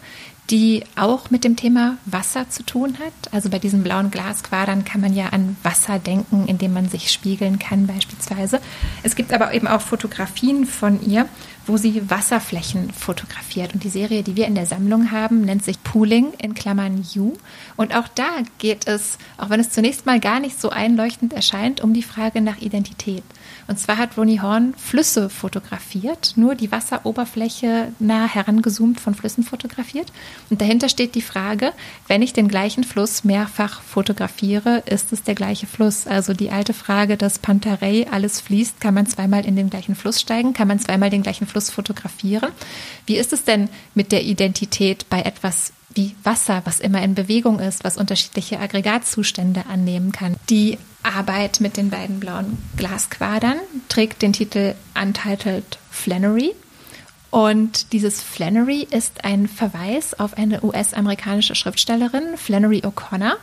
die auch mit dem Thema Wasser zu tun hat. Also bei diesen blauen Glasquadern kann man ja an Wasser denken, indem man sich spiegeln kann beispielsweise. Es gibt aber eben auch Fotografien von ihr, wo sie Wasserflächen fotografiert. Und die Serie, die wir in der Sammlung haben, nennt sich Pooling in Klammern You. Und auch da geht es, auch wenn es zunächst mal gar nicht so einleuchtend erscheint, um die Frage nach Identität. Und zwar hat Ronnie Horn Flüsse fotografiert, nur die Wasseroberfläche nah herangezoomt von Flüssen fotografiert. Und dahinter steht die Frage, wenn ich den gleichen Fluss mehrfach fotografiere, ist es der gleiche Fluss? Also die alte Frage, dass Pantarei alles fließt, kann man zweimal in den gleichen Fluss steigen, kann man zweimal den gleichen Fluss fotografieren? Wie ist es denn mit der Identität bei etwas wie Wasser, was immer in Bewegung ist, was unterschiedliche Aggregatzustände annehmen kann. Die Arbeit mit den beiden blauen Glasquadern trägt den Titel Untitled Flannery. Und dieses Flannery ist ein Verweis auf eine US-amerikanische Schriftstellerin, Flannery O'Connor,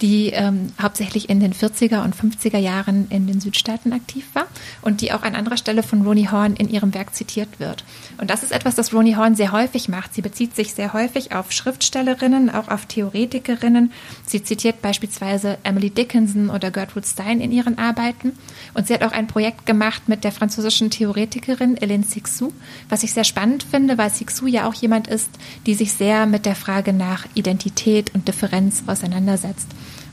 die ähm, hauptsächlich in den 40er und 50er Jahren in den Südstaaten aktiv war und die auch an anderer Stelle von Ronnie Horn in ihrem Werk zitiert wird. Und das ist etwas, das Ronnie Horn sehr häufig macht. Sie bezieht sich sehr häufig auf Schriftstellerinnen, auch auf Theoretikerinnen. Sie zitiert beispielsweise Emily Dickinson oder Gertrude Stein in ihren Arbeiten. Und sie hat auch ein Projekt gemacht mit der französischen Theoretikerin Hélène Sixou, was ich sehr spannend finde, weil Sixou ja auch jemand ist, die sich sehr mit der Frage nach Identität und Differenz auseinandersetzt.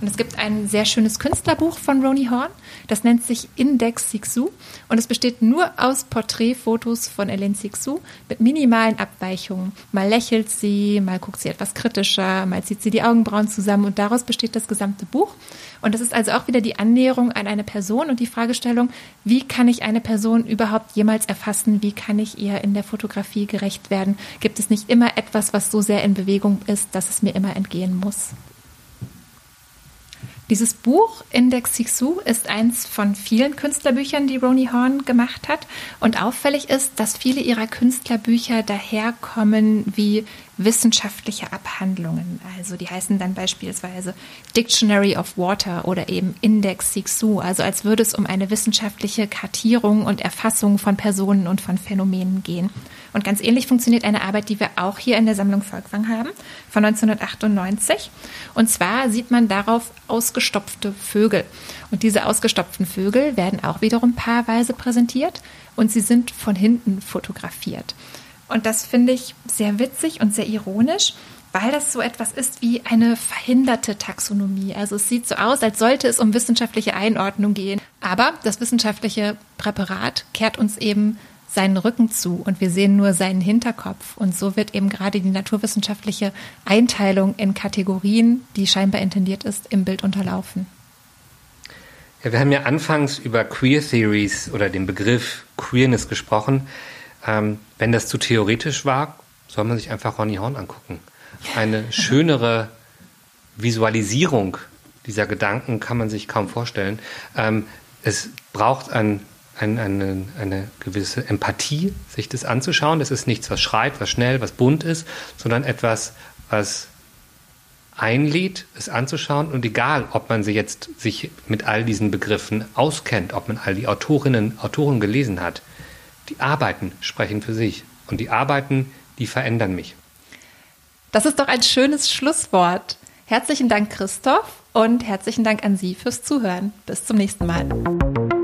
Und es gibt ein sehr schönes Künstlerbuch von Roni Horn. Das nennt sich Index Sixu. Und es besteht nur aus Porträtfotos von Ellen Sixu mit minimalen Abweichungen. Mal lächelt sie, mal guckt sie etwas kritischer, mal zieht sie die Augenbrauen zusammen. Und daraus besteht das gesamte Buch. Und das ist also auch wieder die Annäherung an eine Person und die Fragestellung, wie kann ich eine Person überhaupt jemals erfassen? Wie kann ich ihr in der Fotografie gerecht werden? Gibt es nicht immer etwas, was so sehr in Bewegung ist, dass es mir immer entgehen muss? Dieses Buch Index Sixu ist eins von vielen Künstlerbüchern, die Roni Horn gemacht hat. Und auffällig ist, dass viele ihrer Künstlerbücher daherkommen wie wissenschaftliche Abhandlungen. Also die heißen dann beispielsweise Dictionary of Water oder eben Index Sixu, also als würde es um eine wissenschaftliche Kartierung und Erfassung von Personen und von Phänomenen gehen. Und ganz ähnlich funktioniert eine Arbeit, die wir auch hier in der Sammlung Volkwang haben, von 1998. Und zwar sieht man darauf ausgestopfte Vögel. Und diese ausgestopften Vögel werden auch wiederum paarweise präsentiert und sie sind von hinten fotografiert. Und das finde ich sehr witzig und sehr ironisch, weil das so etwas ist wie eine verhinderte Taxonomie. Also es sieht so aus, als sollte es um wissenschaftliche Einordnung gehen. Aber das wissenschaftliche Präparat kehrt uns eben seinen Rücken zu und wir sehen nur seinen Hinterkopf. Und so wird eben gerade die naturwissenschaftliche Einteilung in Kategorien, die scheinbar intendiert ist, im Bild unterlaufen.
Ja, wir haben ja anfangs über Queer Theories oder den Begriff Queerness gesprochen. Ähm, wenn das zu theoretisch war, soll man sich einfach Ronny Horn angucken. Eine schönere Visualisierung dieser Gedanken kann man sich kaum vorstellen. Ähm, es braucht ein, ein, eine, eine gewisse Empathie, sich das anzuschauen. Das ist nichts, was schreit, was schnell, was bunt ist, sondern etwas, was einlädt, es anzuschauen. Und egal, ob man sich jetzt sich mit all diesen Begriffen auskennt, ob man all die Autorinnen, Autoren gelesen hat, die Arbeiten sprechen für sich. Und die Arbeiten, die verändern mich.
Das ist doch ein schönes Schlusswort. Herzlichen Dank, Christoph, und herzlichen Dank an Sie fürs Zuhören. Bis zum nächsten Mal.